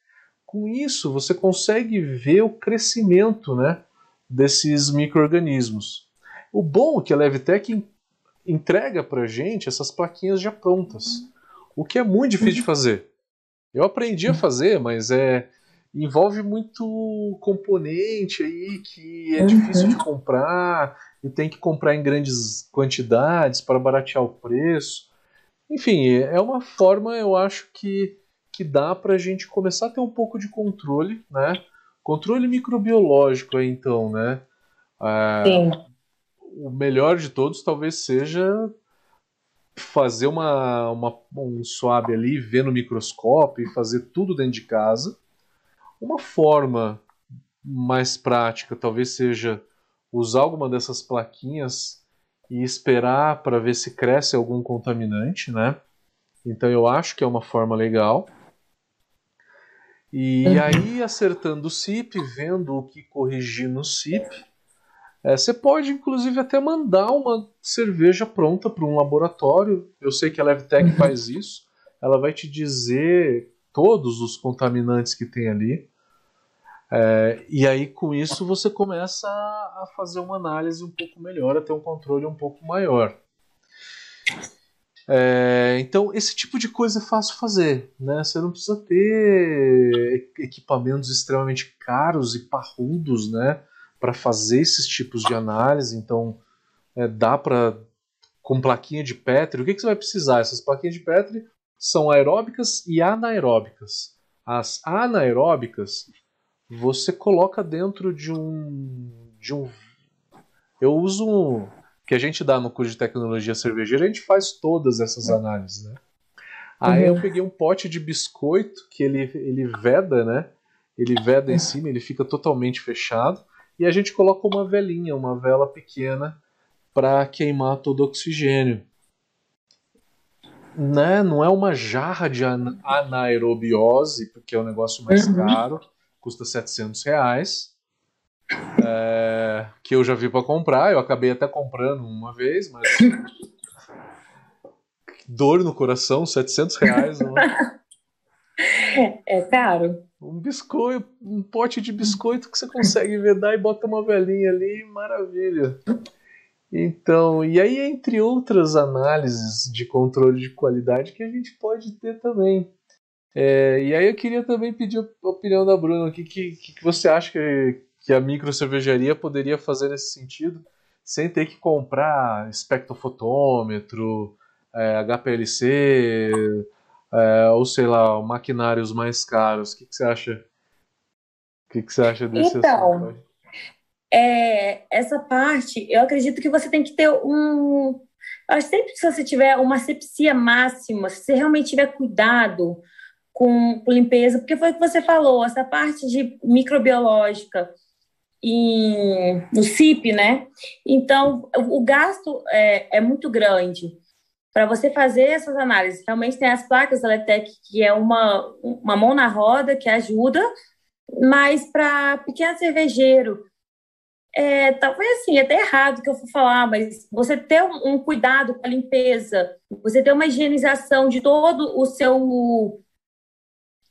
Com isso, você consegue ver o crescimento né, desses micro-organismos. O bom é que a Levitec entrega para a gente essas plaquinhas já prontas, o que é muito difícil de fazer. Eu aprendi a fazer, mas é envolve muito componente aí que é uhum. difícil de comprar e tem que comprar em grandes quantidades para baratear o preço. Enfim, é uma forma, eu acho que, que dá para a gente começar a ter um pouco de controle, né? Controle microbiológico aí, então, né? É, o melhor de todos talvez seja fazer uma, uma, um swab ali, ver no microscópio e fazer tudo dentro de casa. Uma forma mais prática talvez seja usar alguma dessas plaquinhas e esperar para ver se cresce algum contaminante, né? Então eu acho que é uma forma legal. E uhum. aí, acertando o CIP, vendo o que corrigir no CIP, é, você pode inclusive até mandar uma cerveja pronta para um laboratório. Eu sei que a Levtech uhum. faz isso. Ela vai te dizer todos os contaminantes que tem ali. É, e aí, com isso, você começa a fazer uma análise um pouco melhor, a ter um controle um pouco maior. É, então, esse tipo de coisa é fácil fazer. Né? Você não precisa ter equipamentos extremamente caros e parrudos né? para fazer esses tipos de análise. Então, é, dá para. Com plaquinha de Petri, o que, que você vai precisar? Essas plaquinhas de Petri são aeróbicas e anaeróbicas. As anaeróbicas você coloca dentro de um de um eu uso que a gente dá no curso de tecnologia cervejeira, a gente faz todas essas análises, né? Aí uhum. eu peguei um pote de biscoito que ele ele veda, né? Ele veda em cima, ele fica totalmente fechado e a gente coloca uma velinha, uma vela pequena para queimar todo o oxigênio. Né? Não é uma jarra de anaerobiose, porque é um negócio mais uhum. caro custa 700 reais. É, que eu já vi para comprar, eu acabei até comprando uma vez, mas. *laughs* Dor no coração, 700 reais. *laughs* É caro. Um biscoito, um pote de biscoito que você consegue vedar e bota uma velhinha ali, maravilha. Então, e aí, entre outras análises de controle de qualidade que a gente pode ter também. É, e aí eu queria também pedir a opinião da Bruna. O que, que, que você acha que, que a micro cervejaria poderia fazer nesse sentido, sem ter que comprar espectrofotômetro, é, HPLC, é, ou sei lá, maquinários mais caros? O que, que você acha? O que, que você acha desse então, assunto? É, essa parte, eu acredito que você tem que ter um. Acho sempre que se você tiver uma sepsia máxima, se você realmente tiver cuidado com, com limpeza, porque foi o que você falou, essa parte de microbiológica em, no CIP, né? Então, o, gasto é, é muito grande para você fazer essas análises. Realmente tem as placas da Letec, que é uma, uma mão na roda que ajuda, mas para pequeno cervejeiro, é, talvez assim, é até errado que eu for falar, mas você ter um, um, cuidado com a limpeza, você ter uma higienização de todo o seu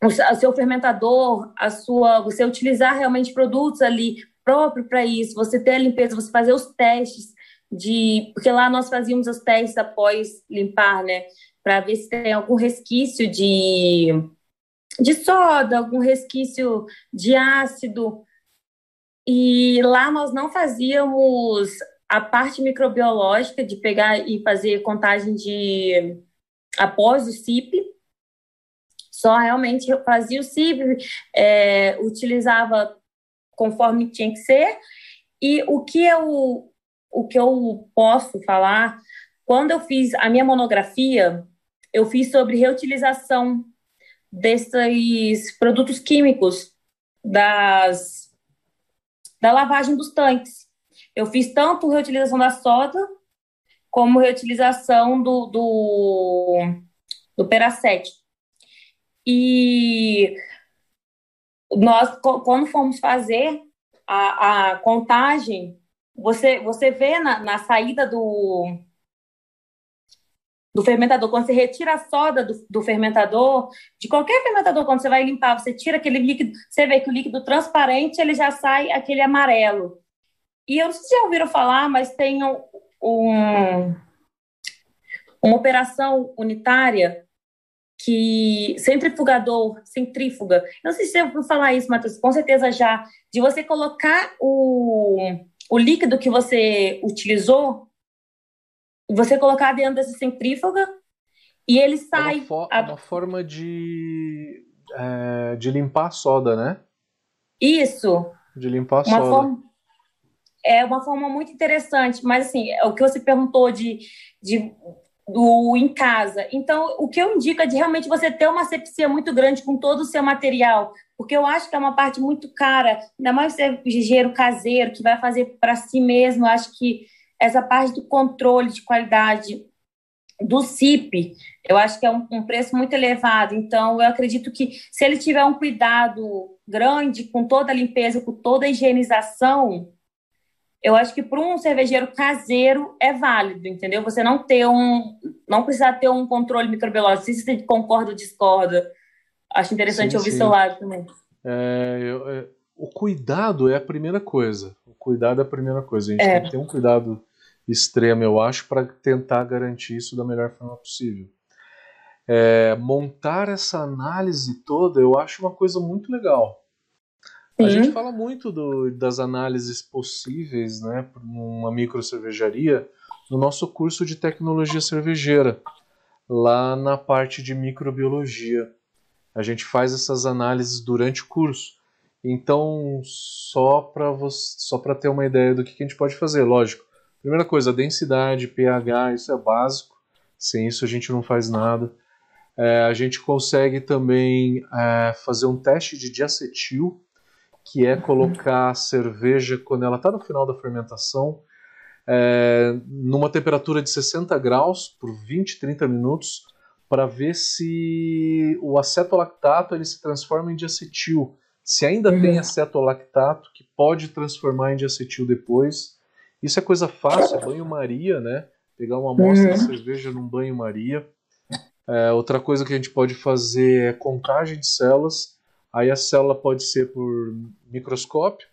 o seu fermentador, a sua, você utilizar realmente produtos ali próprio para isso, você ter a limpeza, você fazer os testes de, porque lá nós fazíamos os testes após limpar, né, para ver se tem algum resquício de de soda, algum resquício de ácido. E lá nós não fazíamos a parte microbiológica de pegar e fazer contagem de após o CIP, só realmente fazia o CIB, é, utilizava conforme tinha que ser. E o que eu, o que eu posso falar, quando eu fiz a minha monografia, eu fiz sobre reutilização desses produtos químicos das, da lavagem dos tanques. Eu fiz tanto reutilização da soda como reutilização do, do, do peracete. E nós, quando fomos fazer a, a contagem, você, você vê na, na saída do, do fermentador, quando você retira a soda do, do, fermentador, de qualquer fermentador, quando você vai limpar, você tira aquele líquido, você vê que o líquido transparente, ele já sai aquele amarelo. E eu não sei se já ouviram falar, mas tem um, um uma operação unitária que centrifugador, centrífuga, eu não sei se você ouviu falar isso, Matheus, com certeza já, de você colocar o, o líquido que você utilizou você colocar dentro dessa centrífuga e ele sai. É uma, fo a... uma forma de, é, de limpar a soda, né? Isso. De limpar a uma soda. Forma, é uma forma muito interessante, mas assim, é o que você perguntou de, de do em casa. Então, o que eu indico é de realmente você ter uma asepsia muito grande com todo o seu material, porque eu acho que é uma parte muito cara, ainda mais ser ligeiro caseiro, que vai fazer para si mesmo, eu acho que essa parte do controle de qualidade do CIP, eu acho que é um, um, preço muito elevado. Então, eu acredito que se ele tiver um cuidado grande com toda a limpeza, com toda a higienização, eu acho que para um cervejeiro caseiro é válido, entendeu? Você não ter um, não precisa ter um controle microbiológico. Se você concorda ou discorda, acho interessante sim, ouvir sim. seu lado também. É, eu, é, o cuidado é a primeira coisa. O cuidado é a primeira coisa. A gente é. tem que ter um cuidado extrema, eu acho, para tentar garantir isso da melhor forma possível. É, montar essa análise toda eu acho uma coisa muito legal. Sim. A gente fala muito do, das análises possíveis né, numa micro cervejaria no nosso curso de tecnologia cervejeira, lá na parte de microbiologia. A gente faz essas análises durante o curso. Então, só para só ter uma ideia do que, que a gente pode fazer, lógico, Primeira coisa, densidade, pH, isso é básico. Sem isso a gente não faz nada. É, a gente consegue também é, fazer um teste de diacetil, que é colocar a cerveja quando ela está no final da fermentação, é, numa temperatura de 60 graus por 20, 30 minutos, para ver se o acetolactato ele se transforma em diacetil. Se ainda uhum. tem acetolactato, que pode transformar em diacetil depois. Isso é coisa fácil, banho-maria, né? Pegar uma amostra uhum. de cerveja num banho-maria. É, outra coisa que a gente pode fazer é contagem de células. Aí a célula pode ser por microscópio,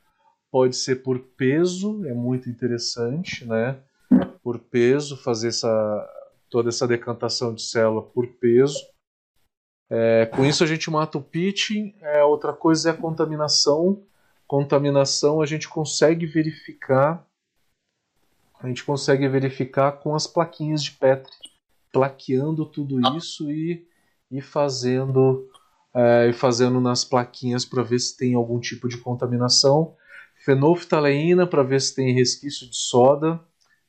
pode ser por peso, é muito interessante, né? Por peso, fazer essa, toda essa decantação de célula por peso. É, com isso a gente mata o pitching. É, outra coisa é a contaminação. Contaminação a gente consegue verificar a gente consegue verificar com as plaquinhas de Petri, plaqueando tudo isso e, e fazendo e fazendo nas plaquinhas para ver se tem algum tipo de contaminação. Fenolftaleína para ver se tem resquício de soda.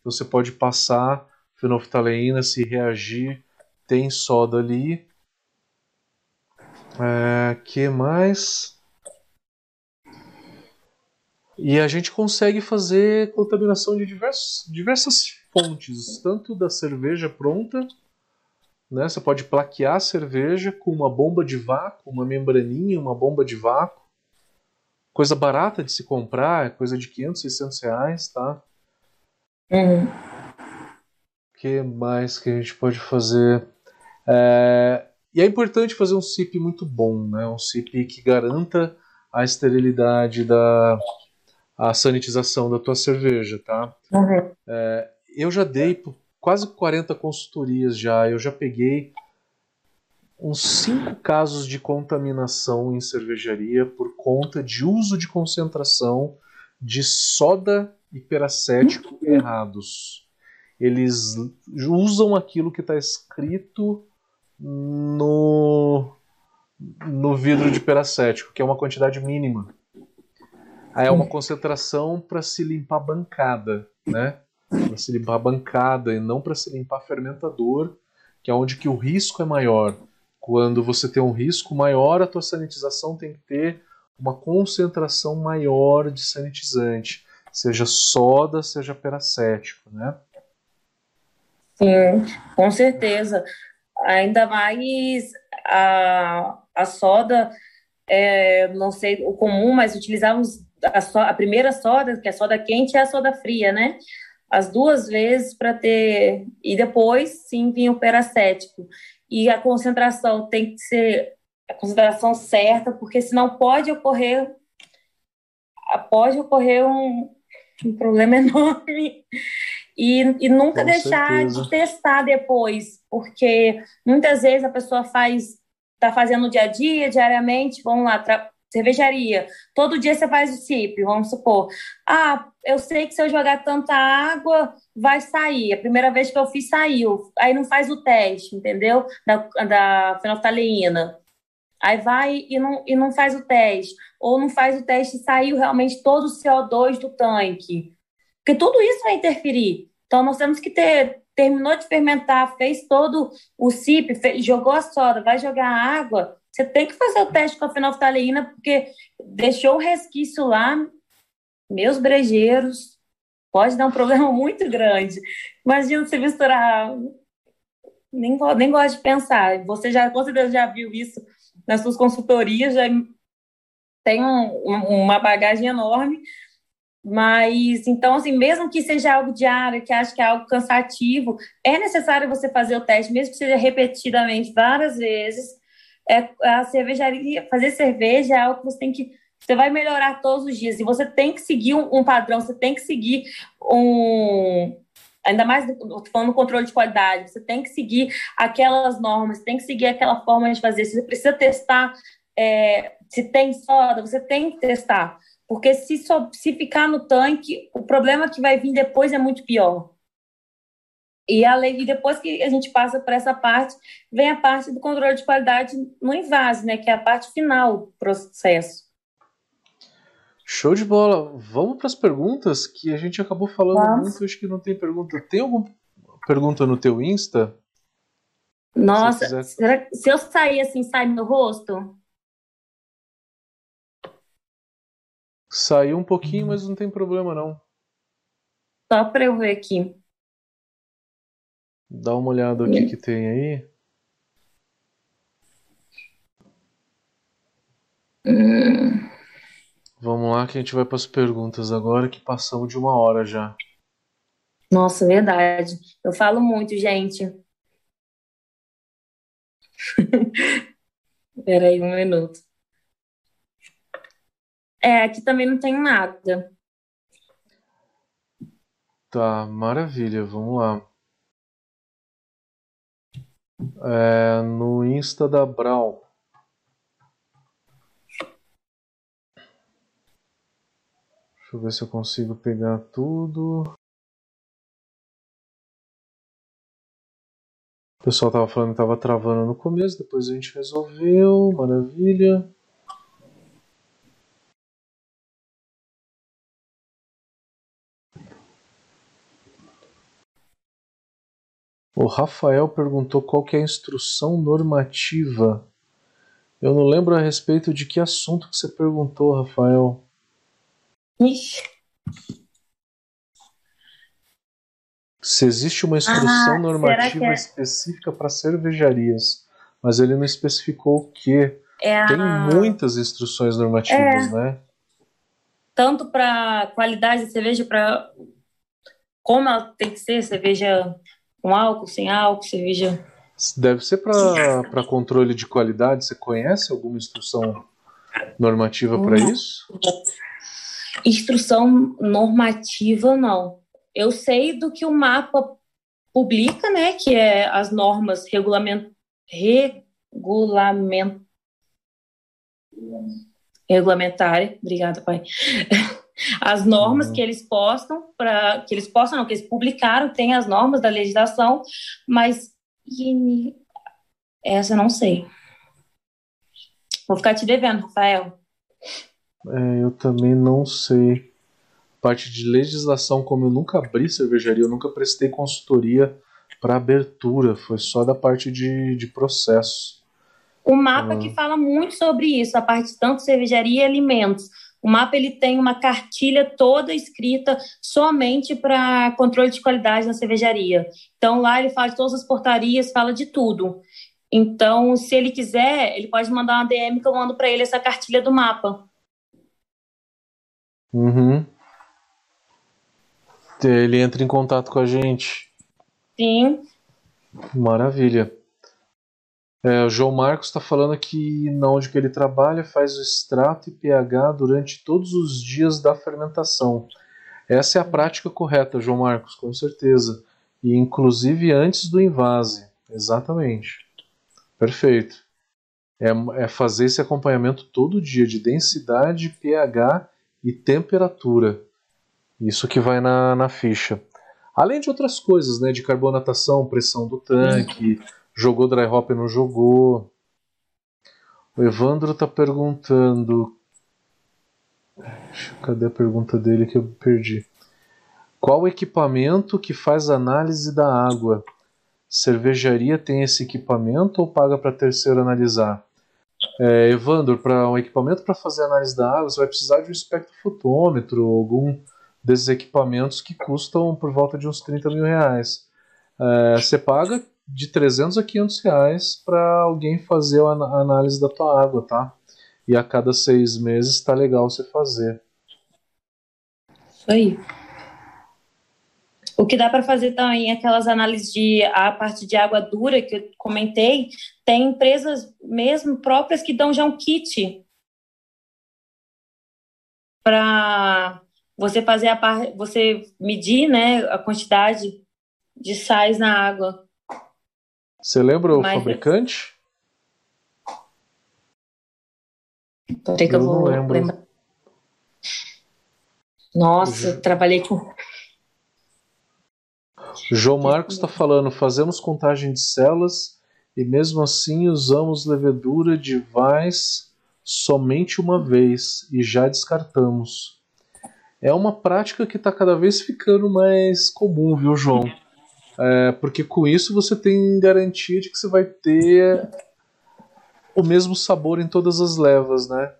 Você pode passar fenolftaleína se reagir, tem soda ali. É, que mais? E a gente consegue fazer contaminação de diversos, diversas fontes, tanto da cerveja pronta, né? Você pode plaquear a cerveja com uma bomba de vácuo, uma membraninha, uma bomba de vácuo. Coisa barata de se comprar, é coisa de 500, 600 reais, tá? Uhum. O que mais que a gente pode fazer? É... E é importante fazer um SIP muito bom, né? Um SIP que garanta a esterilidade da, a sanitização da tua cerveja, tá? Uhum. É, eu já dei quase 40 consultorias já, eu já peguei uns 5 casos de contaminação em cervejaria por conta de uso de concentração de soda e peracético errados. Eles usam aquilo que está escrito no, no vidro de peracético, que é uma quantidade mínima. Aí é uma concentração para se limpar a bancada, né? Para se limpar a bancada e não para se limpar fermentador, que é onde que o risco é maior. Quando você tem um risco maior, a tua sanitização tem que ter uma concentração maior de sanitizante. seja soda, seja peracético, né? Sim, com certeza. Ainda mais a, a soda, é, não sei o comum, mas utilizávamos a, so, a primeira soda, que é a soda quente, e a soda fria, né? As duas vezes para ter. E depois, sim, vinha o peracético. E a concentração tem que ser a concentração certa, porque senão pode ocorrer pode ocorrer um, um problema *laughs* enorme. E, e nunca Com deixar certeza. de testar depois, porque muitas vezes a pessoa faz, está fazendo dia a dia, diariamente, vamos lá, cervejaria, todo dia você faz o CIP, vamos supor. Ah, eu sei que se eu jogar tanta água, vai sair. A primeira vez que eu fiz, saiu. Aí não faz o teste, entendeu? Da, da fenolftaleína. Aí vai e não, e não faz o teste. Ou não faz o teste e saiu realmente todo o CO2 do tanque. Porque tudo isso vai interferir. Então, nós temos que ter. Terminou de fermentar, fez todo o CIP, fez, jogou a soda, vai jogar água. Você tem que fazer o teste com a fenolftaleína, porque deixou o resquício lá. Meus brejeiros, pode dar um problema *laughs* muito grande. Imagina você misturar. Nem, nem gosto de pensar. Você já, com certeza já viu isso nas suas consultorias, já tem um, uma bagagem enorme mas, então, assim, mesmo que seja algo diário, que acho que é algo cansativo, é necessário você fazer o teste, mesmo que seja repetidamente, várias vezes. É, a cervejaria, fazer cerveja é algo que você tem que. Você vai melhorar todos os dias. E você tem que seguir um, um padrão, você tem que seguir um. Ainda mais falando controle de qualidade, você tem que seguir aquelas normas, tem que seguir aquela forma de fazer. Você precisa testar é, se tem soda, você tem que testar. Porque se, se ficar no tanque, o problema que vai vir depois é muito pior. E, além, e depois que a gente passa por essa parte, vem a parte do controle de qualidade no invase, né, que é a parte final do processo. Show de bola. Vamos para as perguntas que a gente acabou falando Vamos. muito, acho que não tem pergunta. Tem alguma pergunta no teu Insta? Nossa, se, será, se eu sair assim, sai meu rosto? Saiu um pouquinho, mas não tem problema não. Só para eu ver aqui. Dá uma olhada o que, que tem aí. Hum. Vamos lá que a gente vai para as perguntas agora que passamos de uma hora já. Nossa, verdade. Eu falo muito, gente. *laughs* Espera aí um minuto. É, aqui também não tem nada. Tá, maravilha, vamos lá. É, no Insta da Brau. Deixa eu ver se eu consigo pegar tudo. O pessoal tava falando que tava travando no começo, depois a gente resolveu, maravilha. O Rafael perguntou qual que é a instrução normativa. Eu não lembro a respeito de que assunto que você perguntou, Rafael. Ixi. Se existe uma instrução ah, normativa é? específica para cervejarias, mas ele não especificou o que. É Tem muitas instruções normativas, é. né? Tanto para qualidade de cerveja, para como ela tem que ser, cerveja com álcool, sem álcool, cerveja. Deve ser para controle de qualidade. Você conhece alguma instrução normativa para isso? Instrução normativa, não. Eu sei do que o mapa publica, né? Que é as normas regulament... regulament... regulamentárias. Obrigada, pai. As normas uhum. que eles postam para que eles postam não que eles publicaram tem as normas da legislação mas essa eu não sei. Vou ficar te devendo Rafael. É, eu também não sei. Parte de legislação como eu nunca abri cervejaria eu nunca prestei consultoria para abertura foi só da parte de, de processo o mapa que fala muito sobre isso a parte tanto cervejaria e alimentos O mapa ele tem uma cartilha toda escrita somente para controle de qualidade na cervejaria. Então lá ele de todas as portarias, fala de tudo. Então, se ele quiser, ele pode mandar uma DM que eu mando para ele essa cartilha do mapa. Uhum. Ele entra em contato com a gente. Sim. Maravilha. É, o João Marcos está falando que na onde que ele trabalha faz o extrato e pH durante todos os dias da fermentação. Essa é a prática correta, João Marcos, com certeza. E inclusive antes do invase. Exatamente. Perfeito. É, é fazer esse acompanhamento todo dia de densidade, pH e temperatura. Isso que vai na, na ficha. Além de outras coisas, né? De carbonatação, pressão do tanque, jogou dry hop não jogou. O Evandro está perguntando. Cadê a pergunta dele que eu perdi? Qual o equipamento que faz análise da água? Cervejaria tem esse equipamento ou paga para terceiro analisar? É, Evandro, para um equipamento para fazer análise da água, você vai precisar de um espectrofotômetro, algum desses equipamentos que custam por volta de uns 30 mil reais. É, você paga de 300 a 500 reais para alguém fazer a análise da tua água, tá? E a cada seis meses está legal você fazer. Isso aí. O que dá para fazer também aquelas análises de a parte de água dura que eu comentei, tem empresas mesmo próprias que dão já um kit para você fazer a parte, você medir, né, a quantidade de sais na água. Você lembra o Mas fabricante? Peraí que eu, eu vou lembrar. Nossa, eu trabalhei com João Marcos está falando: fazemos contagem de células e mesmo assim usamos levedura de vais somente uma vez e já descartamos. É uma prática que está cada vez ficando mais comum, viu, João? É, porque com isso você tem garantia de que você vai ter o mesmo sabor em todas as levas, né?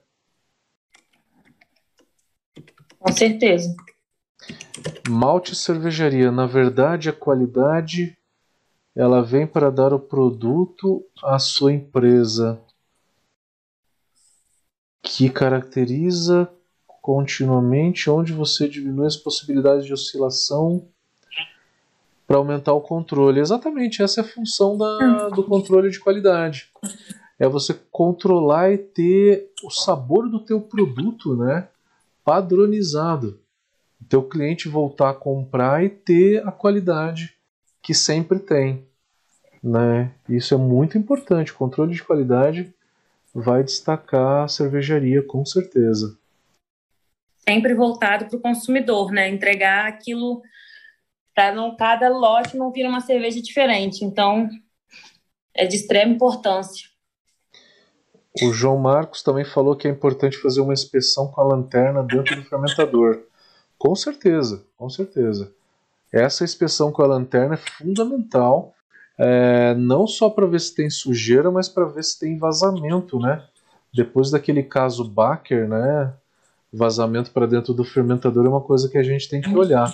Com certeza. Malte cervejaria, na verdade, a qualidade ela vem para dar o produto à sua empresa, que caracteriza continuamente onde você diminui as possibilidades de oscilação para aumentar o controle. Exatamente, essa é a função da, do controle de qualidade. É você controlar e ter o sabor do teu produto, né, padronizado teu cliente voltar a comprar e ter a qualidade que sempre tem. Né? Isso é muito importante. O controle de qualidade vai destacar a cervejaria, com certeza. Sempre voltado para o consumidor, né? Entregar aquilo para não cada lote não vir uma cerveja diferente. Então, é de extrema importância. O João Marcos também falou que é importante fazer uma inspeção com a lanterna dentro do fermentador. Com certeza, com certeza. Essa inspeção com a lanterna é fundamental, é, não só para ver se tem sujeira, mas para ver se tem vazamento, né? Depois daquele caso Baker, né? Vazamento para dentro do fermentador é uma coisa que a gente tem que olhar.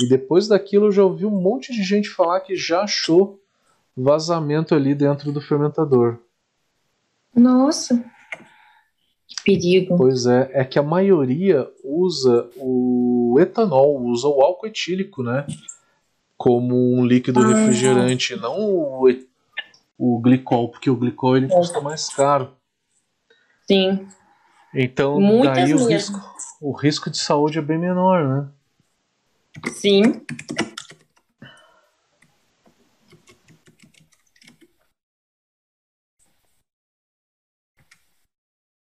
E depois daquilo eu já ouvi um monte de gente falar que já achou vazamento ali dentro do fermentador. Nossa perigo. Pois é, é que a maioria usa o etanol, usa o álcool etílico, né? Como um líquido ah, refrigerante, não o, o glicol, porque o glicol ele custa mais caro. Sim. Então, Muitas daí o risco, o risco de saúde é bem menor, né? Sim.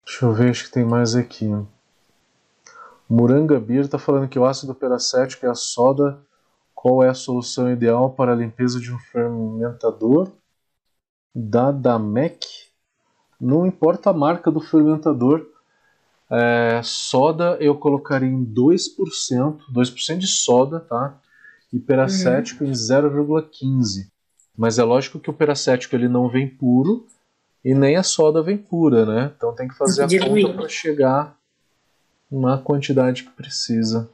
Deixa eu ver, acho que tem mais aqui. Muranga Beer está falando que o ácido peracético é a soda. Qual é a solução ideal para a limpeza de um fermentador? Dadamec. Não importa a marca do fermentador. É, soda eu colocaria em 2%, 2% de soda, tá? E peracético uhum. em 0,15. Mas é lógico que o peracético ele não vem puro, e nem a soda vem pura, né? Então tem que fazer a conta para chegar na quantidade que precisa.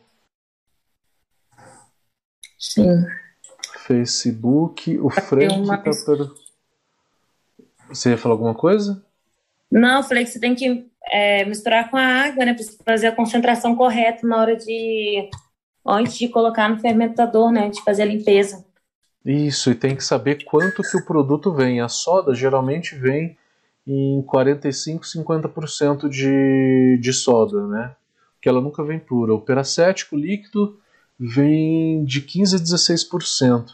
Sim. Facebook, o Frank uma... tá per... Você ia falar alguma coisa? Não, eu falei que você tem que é, misturar com a água, né? Pra fazer a concentração correta na hora de. Antes de colocar no fermentador, né? De fazer a limpeza. Isso, e tem que saber quanto que o produto vem. A soda geralmente vem em 45, 50% de, de soda, né? Porque ela nunca vem pura. O peracético líquido vem de 15 a 16%.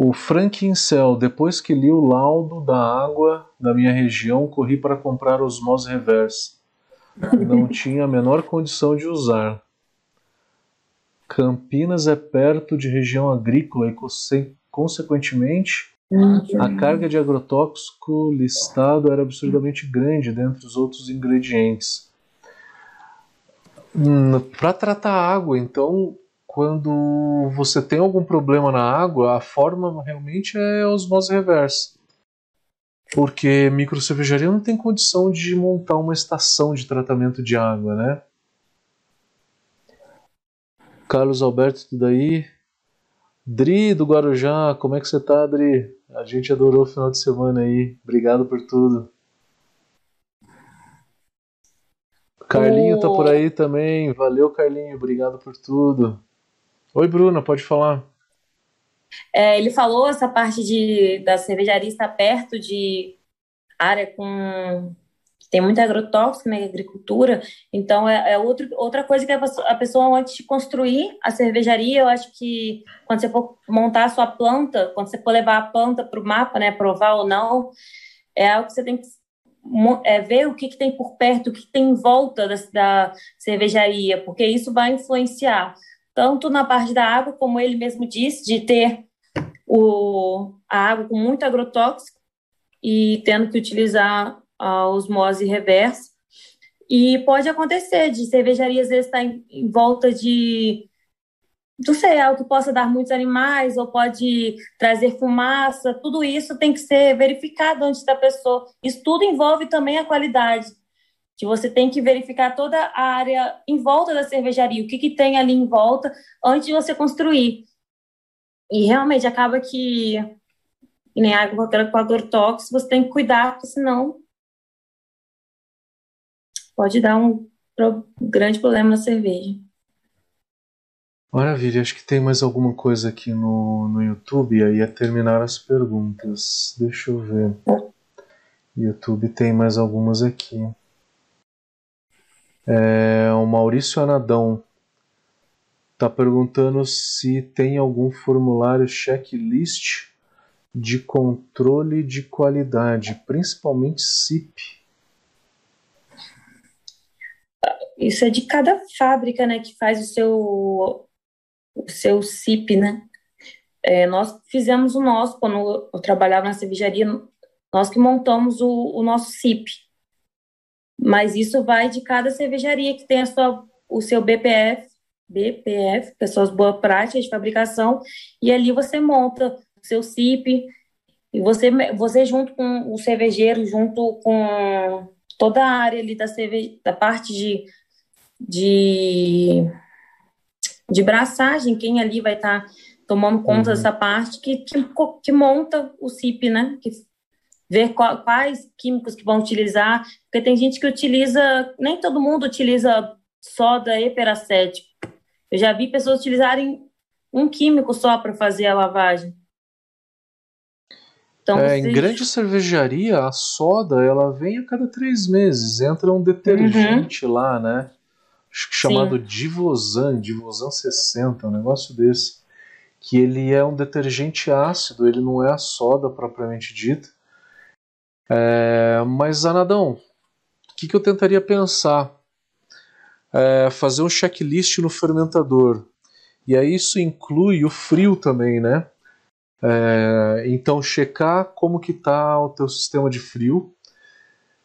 O Frank Incel, depois que li o laudo da água da minha região, corri para comprar osmose reverse. Não *laughs* tinha a menor condição de usar. Campinas é perto de região agrícola e, consequentemente, a carga de agrotóxico listado era absurdamente grande dentre os outros ingredientes. Hum, para tratar a água, então, quando você tem algum problema na água, a forma realmente é osmose reversa. Porque micro cervejaria não tem condição de montar uma estação de tratamento de água, né? Carlos Alberto, tudo aí? Dri do Guarujá, como é que você tá, Dri? A gente adorou o final de semana aí. Obrigado por tudo. Carlinho tá por aí também. Valeu, Carlinho. Obrigado por tudo. Oi, Bruna, pode falar. É, ele falou essa parte de, da cervejaria estar perto de área com tem muito agrotóxico na agricultura, então é, é outro, outra coisa que a pessoa, a pessoa, antes de construir a cervejaria, eu acho que quando você for montar a sua planta, quando você for levar a planta para o mapa, né, provar ou não, é algo que você tem que é, ver o que, que tem por perto, o que, que tem em volta da, da cervejaria, porque isso vai influenciar tanto na parte da água, como ele mesmo disse, de ter o, a água com muito agrotóxico e tendo que utilizar a osmose reversa. E pode acontecer de cervejaria às vezes estar tá em, em volta de não sei, algo que possa dar muitos animais ou pode trazer fumaça, tudo isso tem que ser verificado antes da pessoa. Isso tudo envolve também a qualidade, que você tem que verificar toda a área em volta da cervejaria, o que, que tem ali em volta antes de você construir. E realmente acaba que, nem água com agrotóxico, você tem que cuidar, porque senão pode dar um grande problema na cerveja. Maravilha, acho que tem mais alguma coisa aqui no, no YouTube, aí é terminar as perguntas. Deixa eu ver. YouTube tem mais algumas aqui. É, o Maurício Anadão está perguntando se tem algum formulário checklist de controle de qualidade, principalmente CIP. Isso é de cada fábrica, né, que faz o seu, o seu CIP, né? É, nós fizemos o nosso, quando eu trabalhava na cervejaria, nós que montamos o, o nosso CIP. Mas isso vai de cada cervejaria que tem a sua, o seu BPF, BPF, que são as boas práticas de fabricação, e ali você monta o seu CIP, e você, você junto com o cervejeiro, junto com toda a área ali da, cerve da parte de de, de braçagem, quem ali vai estar tá tomando conta uhum. dessa parte, que, que, que, monta o CIP, né? Que ver qual, quais químicos que vão utilizar, porque tem gente que utiliza, nem todo mundo utiliza soda e peracético. Eu já vi pessoas utilizarem um químico só para fazer a lavagem. Então, é, Em grande cervejaria, a soda ela vem a cada três meses. Entra um detergente uhum. lá, né? chamado Sim. Divosan, Divosan 60, um negócio desse, que ele é um detergente ácido, ele não é a soda propriamente dita. É, mas, Anadão, o que, que eu tentaria pensar? É, fazer um checklist no fermentador. E aí isso inclui o frio também, né? É, então checar como que está o teu sistema de frio,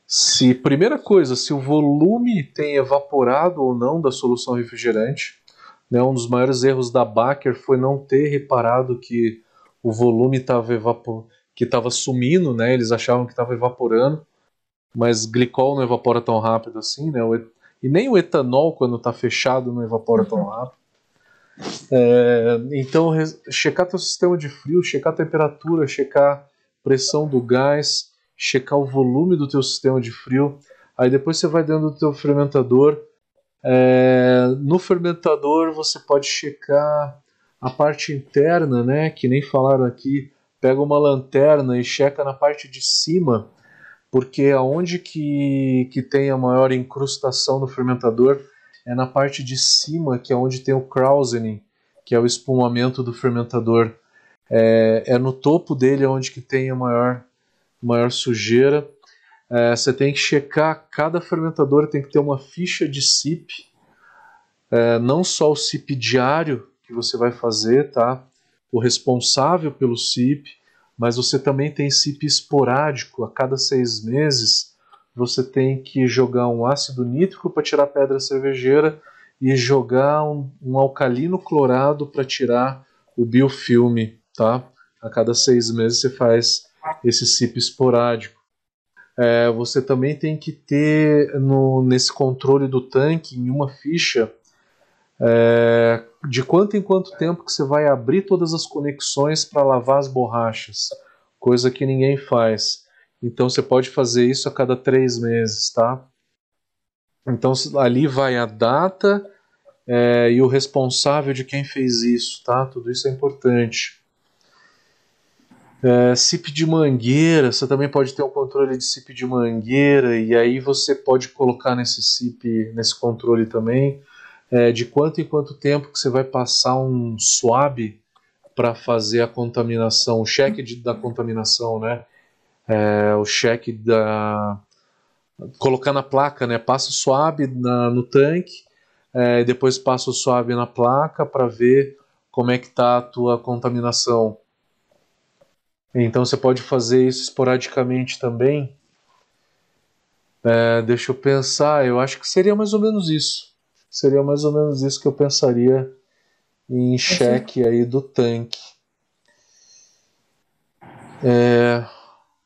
se primeira coisa, se o volume tem evaporado ou não da solução refrigerante. Né, um dos maiores erros da Baker foi não ter reparado que o volume estava evapor... que estava sumindo, né, eles achavam que estava evaporando. mas glicol não evapora tão rápido assim, né? E nem o etanol, quando está fechado, não evapora tão uhum. rápido. É, então, checar teu sistema de frio, checar a temperatura, checar pressão do gás, checar o volume do teu sistema de frio. Aí depois você vai dentro do teu fermentador. É, no fermentador você pode checar a parte interna, né? Que nem falaram aqui. Pega uma lanterna e checa na parte de cima, porque aonde que, que tem a maior incrustação no fermentador é na parte de cima, que é onde tem o krausening, que é o espumamento do fermentador. É, é no topo dele onde que tem a maior, maior sujeira. É, você tem que checar, cada fermentador tem que ter uma ficha de SIP, é, não só o SIP diário que você vai fazer, tá? O responsável pelo SIP, mas você também tem SIP esporádico, a cada seis meses você tem que jogar um ácido nítrico para tirar pedra cervejeira e jogar um, um alcalino clorado para tirar o biofilme, tá? A cada seis meses você faz esse CIP esporádico. É, você também tem que ter no, nesse controle do tanque, em uma ficha, é, de quanto em quanto tempo que você vai abrir todas as conexões para lavar as borrachas, coisa que ninguém faz. Então você pode fazer isso a cada três meses, tá? Então ali vai a data é, e o responsável de quem fez isso, tá? Tudo isso é importante. É, CIP de mangueira, você também pode ter um controle de CIP de mangueira e aí você pode colocar nesse CIP, nesse controle também, é, de quanto em quanto tempo que você vai passar um swab para fazer a contaminação, o cheque de, da contaminação, né? é, o cheque da colocar na placa, né? Passa o suave na, no tanque, é, depois passa o suave na placa para ver como é que está a tua contaminação. Então você pode fazer isso esporadicamente também. É, deixa eu pensar, eu acho que seria mais ou menos isso. Seria mais ou menos isso que eu pensaria em cheque aí do tanque. É,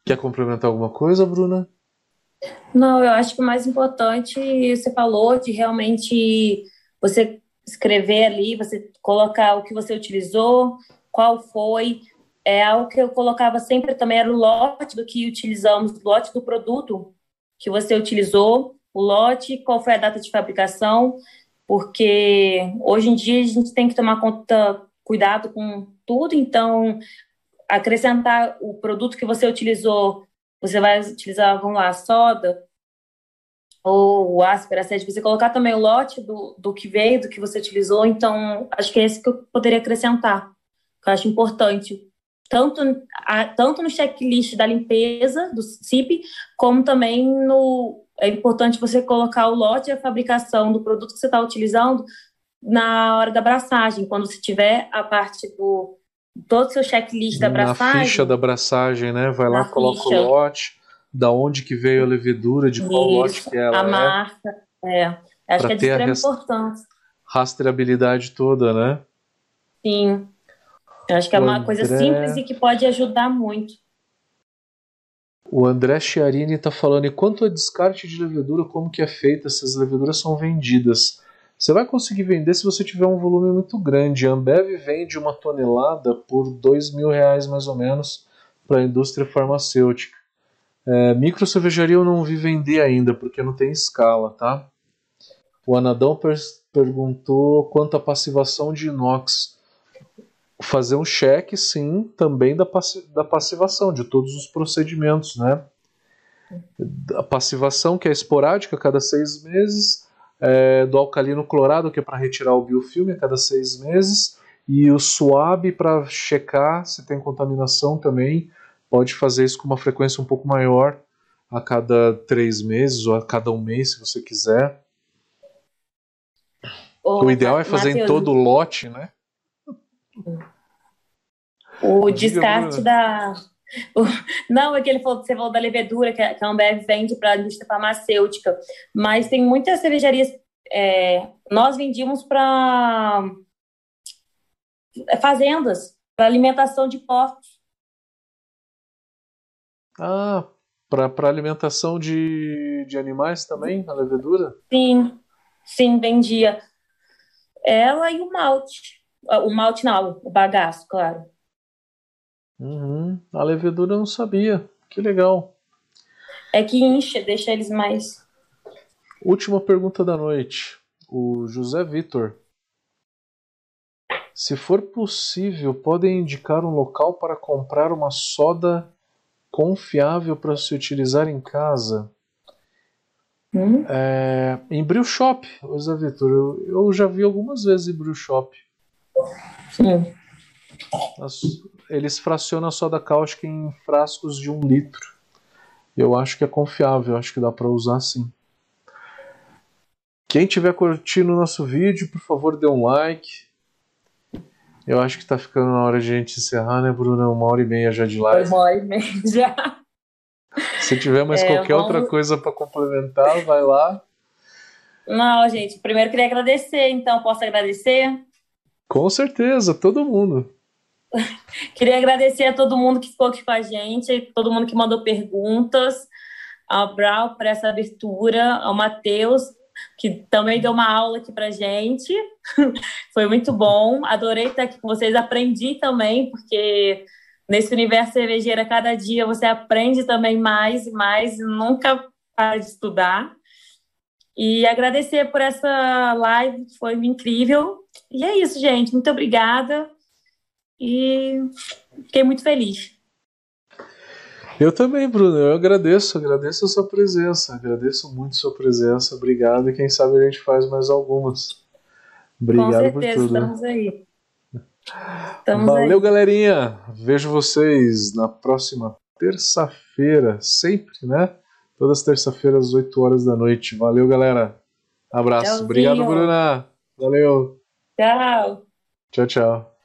Quer complementar alguma coisa, Bruna? Não, eu acho que o mais importante, você falou de realmente você escrever ali, você colocar o que você utilizou, qual foi. É algo que eu colocava sempre também, era o lote do que utilizamos, o lote do produto que você utilizou, o lote, qual foi a data de fabricação, porque hoje em dia a gente tem que tomar conta, cuidado com tudo, então acrescentar o produto que você utilizou, você vai utilizar, vamos lá, soda ou o áspera, sede, você colocar também o lote do, do que veio, do que você utilizou, então acho que é esse que eu poderia acrescentar, que eu acho importante, tanto, a, tanto no checklist da limpeza do CIP, como também no é importante você colocar o lote e a fabricação do produto que você está utilizando na hora da abraçagem, quando você tiver a parte do todo o seu checklist da abraçagem. Na ficha da abraçagem, né? Vai lá, coloca ficha. o lote, da onde que veio a levedura, de qual Isso, lote que ela a é. marca, é. Acho que é de extrema importância. Rastreabilidade toda, né? Sim. Eu acho que é uma André... coisa simples e que pode ajudar muito. O André Chiarini está falando, e quanto a descarte de levedura, como que é feita? Essas leveduras são vendidas. Você vai conseguir vender se você tiver um volume muito grande. A Ambev vende uma tonelada por dois mil reais mais ou menos para a indústria farmacêutica. É, micro cervejaria eu não vi vender ainda porque não tem escala, tá? O Anadão per perguntou quanto à passivação de inox. Fazer um cheque, sim, também da, passi da passivação, de todos os procedimentos, né? A passivação, que é esporádica, a cada seis meses é, do alcalino clorado, que é para retirar o biofilme a cada seis meses, e o suave para checar se tem contaminação também. Pode fazer isso com uma frequência um pouco maior, a cada três meses ou a cada um mês, se você quiser. Ô, o ideal é fazer Mateus, em todo o lote, né? O descarte da, não, é que ele falou, você falou da levedura, que a Ambev vende para a indústria farmacêutica, mas tem muitas cervejarias. É, nós vendíamos para fazendas, para alimentação de porcos. Ah, Para alimentação de, de animais também, a levedura? Sim, sim, vendia. Ela e o malte. Ah, o malte não, o bagaço, claro. Uhum. A levedura eu não sabia. Que legal. É que incha, deixa eles mais. Última pergunta da noite. O José Vitor. Se for possível, podem indicar um local para comprar uma soda confiável para se utilizar em casa? Hum? É, em Brew Shop, José Vitor. Eu, eu, já vi algumas vezes em Brew Shop. Sim. Eles fracionam a soda cáustica em frascos de um litro. Eu acho que é confiável, acho que dá para usar sim. Quem tiver curtindo o nosso vídeo, por favor, dê um like. Eu acho que tá ficando na hora de a gente encerrar, né, Bruna? Uma hora e meia já de live. Uma hora e meia já. Se tiver mais é, qualquer vamos... outra coisa para complementar, vai lá. Não, gente, primeiro queria agradecer, então posso agradecer? Com certeza, todo mundo. *laughs* queria agradecer a todo mundo que ficou aqui com a gente, todo mundo que mandou perguntas, ao Brau por essa abertura, ao Matheus que também deu uma aula aqui para gente. *laughs* Foi muito bom. Adorei estar aqui com vocês. Aprendi também, porque nesse universo cervejeiro, cada dia você aprende também mais e mais, nunca para de estudar. E agradecer por essa live, foi incrível. E é isso, gente. Muito obrigada. E fiquei muito feliz. Eu também, Bruno. Eu agradeço, agradeço a sua presença, agradeço muito a sua presença. Obrigado e quem sabe a gente faz mais algumas. Obrigado Com certeza, por tudo. Estamos aí. Estamos Valeu, aí. galerinha. Vejo vocês na próxima terça-feira, sempre, né? Todas terça-feiras, às 8 horas da noite. Valeu, galera. Abraço. Tchauzinho. Obrigado, Bruna. Valeu. Tchau. Tchau, tchau.